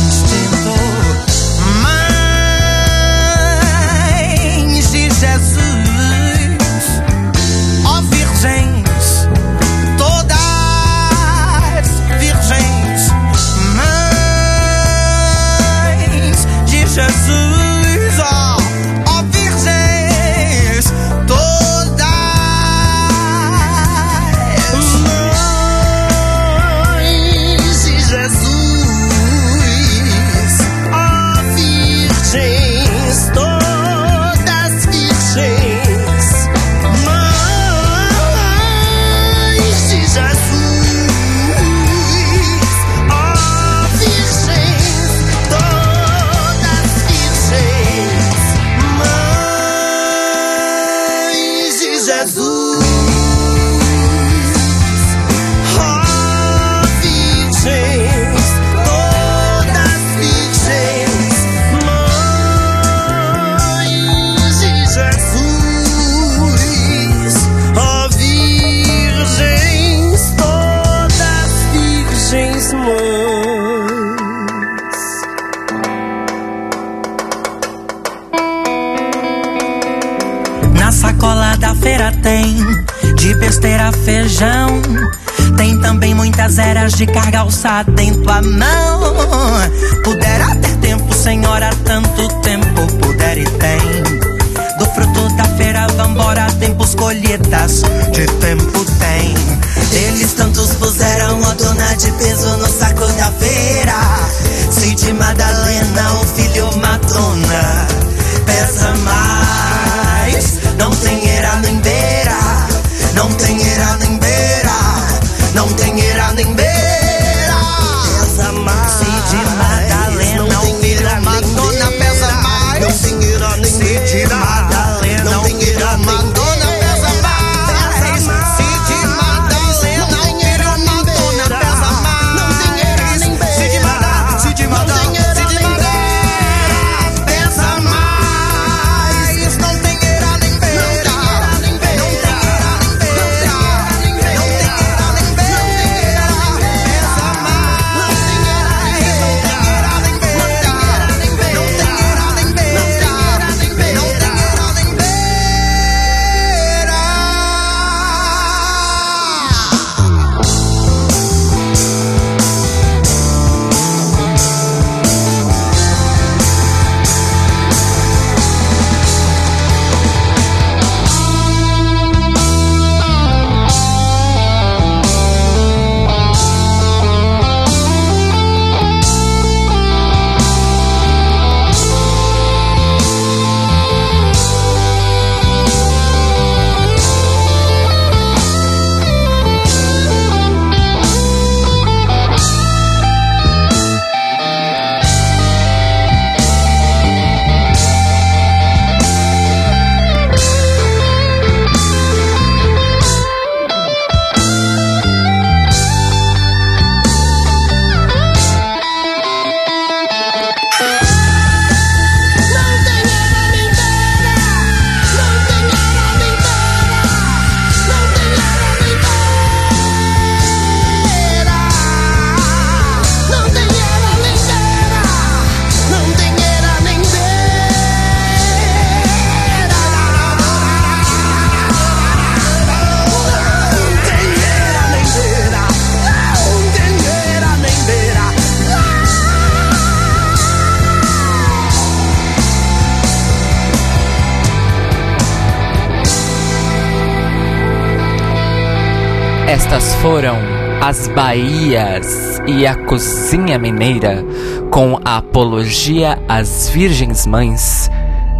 Bahias e a Cozinha Mineira com a Apologia às Virgens Mães,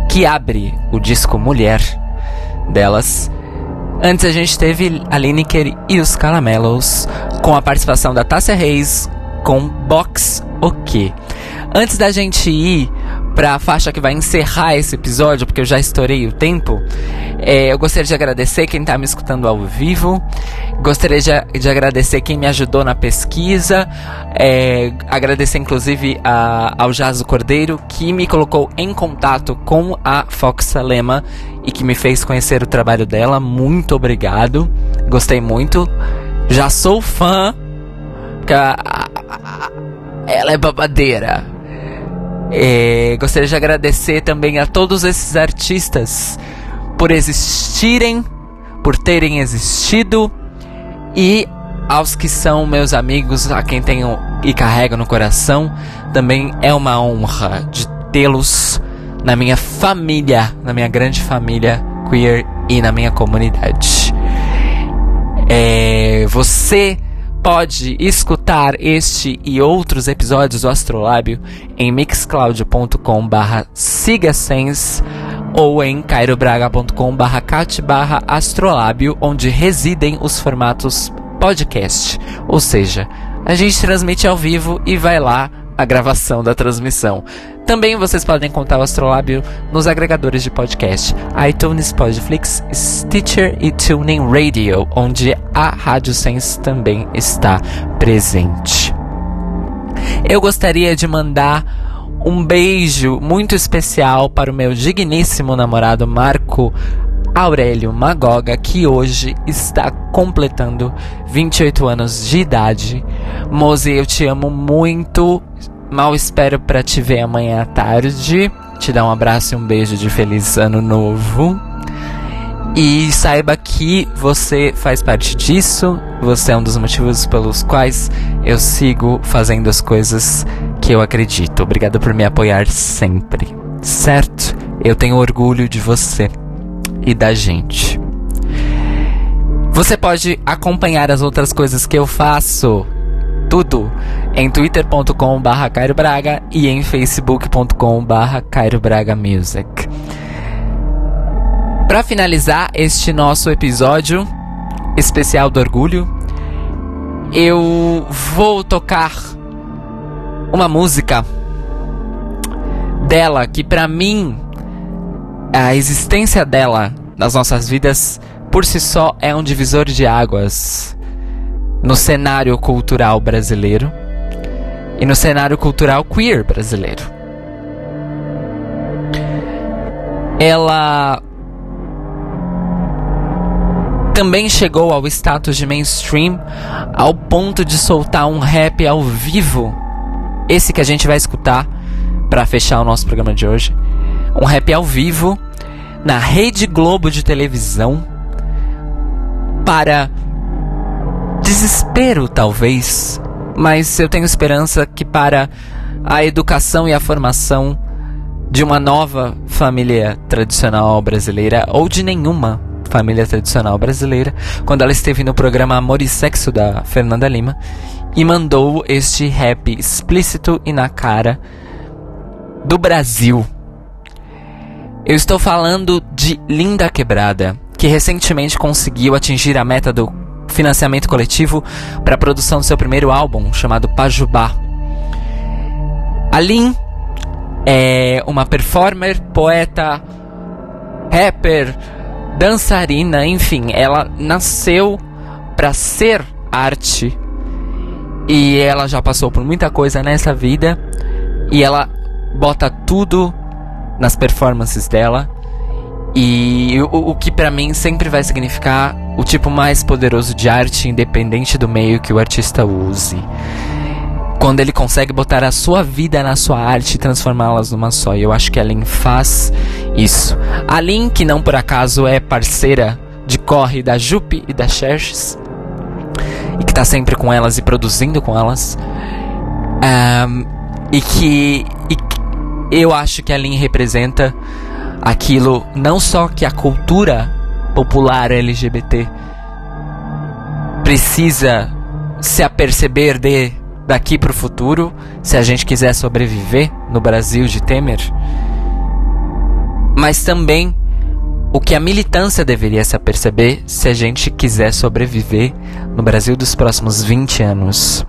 que abre o disco Mulher delas. Antes a gente teve a Lineker e os Caramelos com a participação da Tássia Reis com Box O quê? Antes da gente ir para a faixa que vai encerrar esse episódio, porque eu já estourei o tempo, é, eu gostaria de agradecer quem está me escutando ao vivo, gostaria de, de, agradecer quem me ajudou na pesquisa, é, agradecer inclusive a, ao Jaso Cordeiro, que me colocou em contato com a Fox Salema e que me fez conhecer o trabalho dela. Muito obrigado, gostei muito, já sou fã, porque a, a, ela é babadeira. É, gostaria de agradecer também a todos esses artistas por existirem, por terem existido e aos que são meus amigos, a quem tenho e carrego no coração, também é uma honra de tê-los na minha família, na minha grande família queer e na minha comunidade. É, você pode escutar este e outros episódios do Astrolábio em mixcloud.com barra sigasens ou em cairobraga.com barra cat barra astrolábio, onde residem os formatos podcast. Ou seja, a gente transmite ao vivo e vai lá a gravação da transmissão. Também vocês podem contar o Astrolábio nos agregadores de podcast iTunes, Podflix, Stitcher e TuneIn Radio, onde a Rádio Sense também está presente. Eu gostaria de mandar um beijo muito especial para o meu digníssimo namorado Marco Aurélio Magoga, que hoje está completando 28 anos de idade. Mose, eu te amo muito. Mal espero para te ver amanhã à tarde. Te dar um abraço e um beijo de feliz ano novo. E saiba que você faz parte disso, você é um dos motivos pelos quais eu sigo fazendo as coisas que eu acredito. Obrigado por me apoiar sempre, certo? Eu tenho orgulho de você e da gente. Você pode acompanhar as outras coisas que eu faço tudo em twitter.com barra Cairo Braga e em facebook.com barra Cairo Braga Music. Para finalizar este nosso episódio especial do orgulho, eu vou tocar uma música dela que para mim a existência dela nas nossas vidas por si só é um divisor de águas no cenário cultural brasileiro e no cenário cultural queer brasileiro. Ela também chegou ao status de mainstream ao ponto de soltar um rap ao vivo. Esse que a gente vai escutar para fechar o nosso programa de hoje. Um rap ao vivo na Rede Globo de televisão para desespero, talvez, mas eu tenho esperança que para a educação e a formação de uma nova família tradicional brasileira ou de nenhuma família tradicional brasileira, quando ela esteve no programa Amor e Sexo da Fernanda Lima e mandou este rap explícito e na cara do Brasil. Eu estou falando de Linda Quebrada, que recentemente conseguiu atingir a meta do financiamento coletivo para a produção do seu primeiro álbum, chamado Pajubá. A Lin é uma performer, poeta, rapper, dançarina, enfim, ela nasceu para ser arte. E ela já passou por muita coisa nessa vida. E ela bota tudo nas performances dela. E o, o que para mim sempre vai significar o tipo mais poderoso de arte, independente do meio que o artista use. Quando ele consegue botar a sua vida na sua arte e transformá-las numa só. E eu acho que a Lin faz isso. A Lin, que não por acaso é parceira de corre da Jupe e da Xerxes, e que tá sempre com elas e produzindo com elas. Um, e que, e que eu acho que a Lin representa aquilo não só que a cultura popular LGBT precisa se aperceber de daqui para o futuro, se a gente quiser sobreviver no Brasil de Temer, mas também o que a militância deveria se aperceber se a gente quiser sobreviver no Brasil dos próximos 20 anos.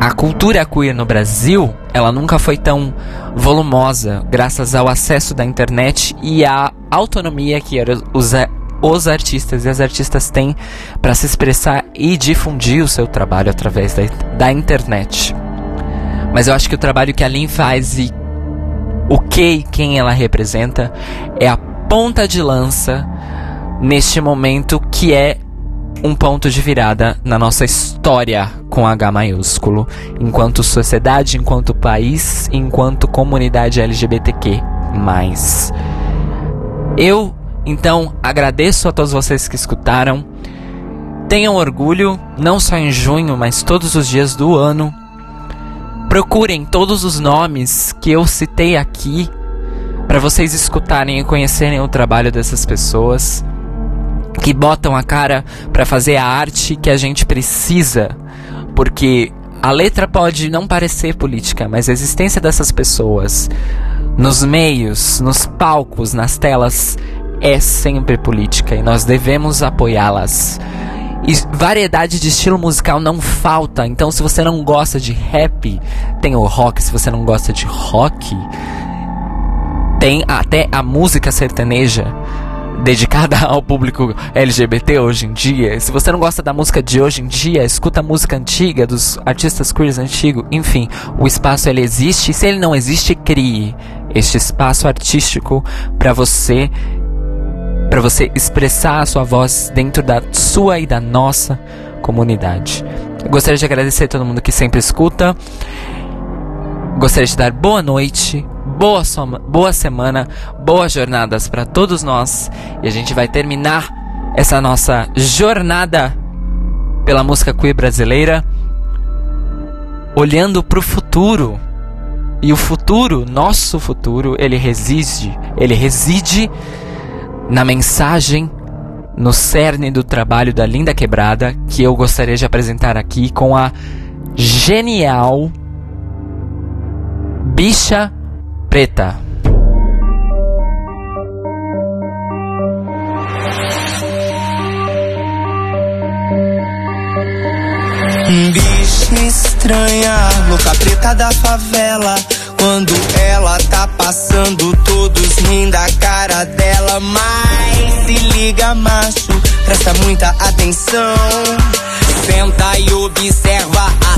A cultura queer no Brasil, ela nunca foi tão volumosa, graças ao acesso da internet e à autonomia que os, os artistas e as artistas têm para se expressar e difundir o seu trabalho através da, da internet. Mas eu acho que o trabalho que a Lin faz e o que e quem ela representa é a ponta de lança neste momento que é um ponto de virada na nossa história com H maiúsculo, enquanto sociedade, enquanto país, enquanto comunidade LGBTQ+. Eu, então, agradeço a todos vocês que escutaram. Tenham orgulho, não só em junho, mas todos os dias do ano. Procurem todos os nomes que eu citei aqui para vocês escutarem e conhecerem o trabalho dessas pessoas que botam a cara para fazer a arte que a gente precisa, porque a letra pode não parecer política, mas a existência dessas pessoas nos meios, nos palcos, nas telas é sempre política e nós devemos apoiá-las. E variedade de estilo musical não falta, então se você não gosta de rap, tem o rock, se você não gosta de rock, tem até a música sertaneja dedicada (laughs) ao público LGBT hoje em dia. Se você não gosta da música de hoje em dia, escuta a música antiga dos artistas queers antigos. Enfim, o espaço ele existe. E se ele não existe, crie este espaço artístico para você para você expressar a sua voz dentro da sua e da nossa comunidade. Eu gostaria de agradecer a todo mundo que sempre escuta. Gostaria de dar boa noite, boa, soma, boa semana, boas jornadas para todos nós. E a gente vai terminar essa nossa jornada pela música queer brasileira olhando para o futuro. E o futuro, nosso futuro, ele reside, ele reside na mensagem, no cerne do trabalho da Linda Quebrada, que eu gostaria de apresentar aqui com a genial Bicha preta. Bicha estranha, louca preta da favela. Quando ela tá passando, todos riem da cara dela. Mas se liga, macho, presta muita atenção. Senta e observa a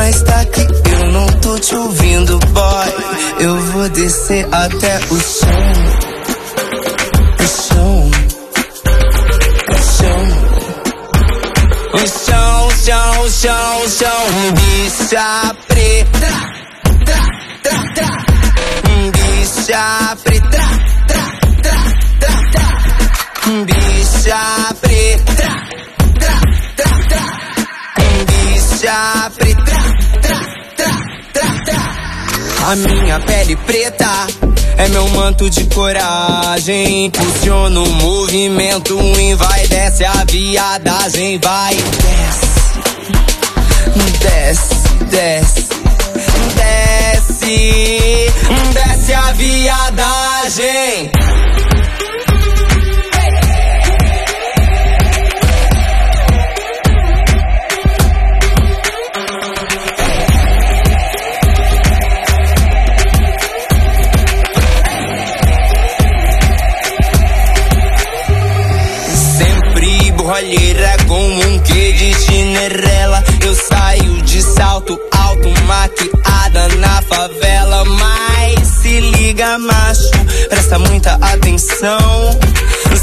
Mas tá que eu não tô te ouvindo, boy. Eu vou descer até o chão. O chão. O chão. O chão, chão, chão, chão. Bicha minha pele preta é meu manto de coragem. Impulsiona o movimento, vai desce a viadagem, vai desce, desce, desce, desce, desce a viadagem. De chinerela. Eu saio de salto alto, maquiada na favela. Mas se liga, macho, presta muita atenção.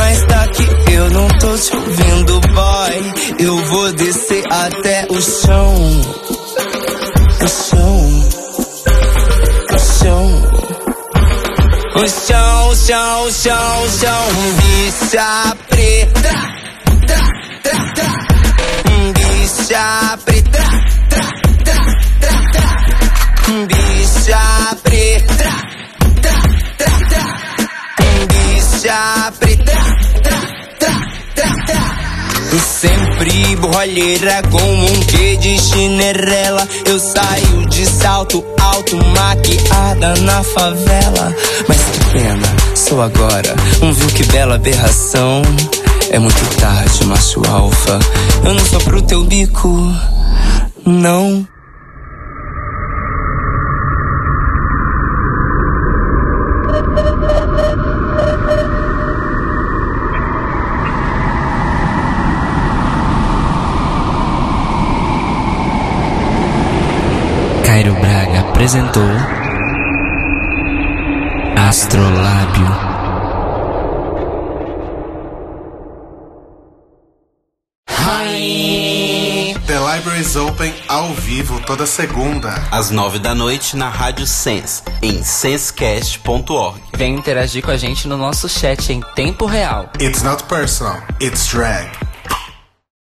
Mas daqui eu não tô te ouvindo, boy. Eu vou descer até o chão. O chão. O chão. O chão, o chão, o chão, chão. Bicha preta. Tra, tra, tra. Bicha preta. Tra, tra. Bicha preta. Tra. Bicha preta. Sempre borralheira com um quê de chinerela Eu saio de salto alto, maquiada na favela. Mas que pena, sou agora um viu que bela aberração. É muito tarde, macho alfa. Eu não sou pro teu bico, não apresentou Astrolábio. The Library is Open ao vivo toda segunda. Às nove da noite na Rádio Sense, em sensecast.org. Vem interagir com a gente no nosso chat em tempo real. It's not personal, it's drag.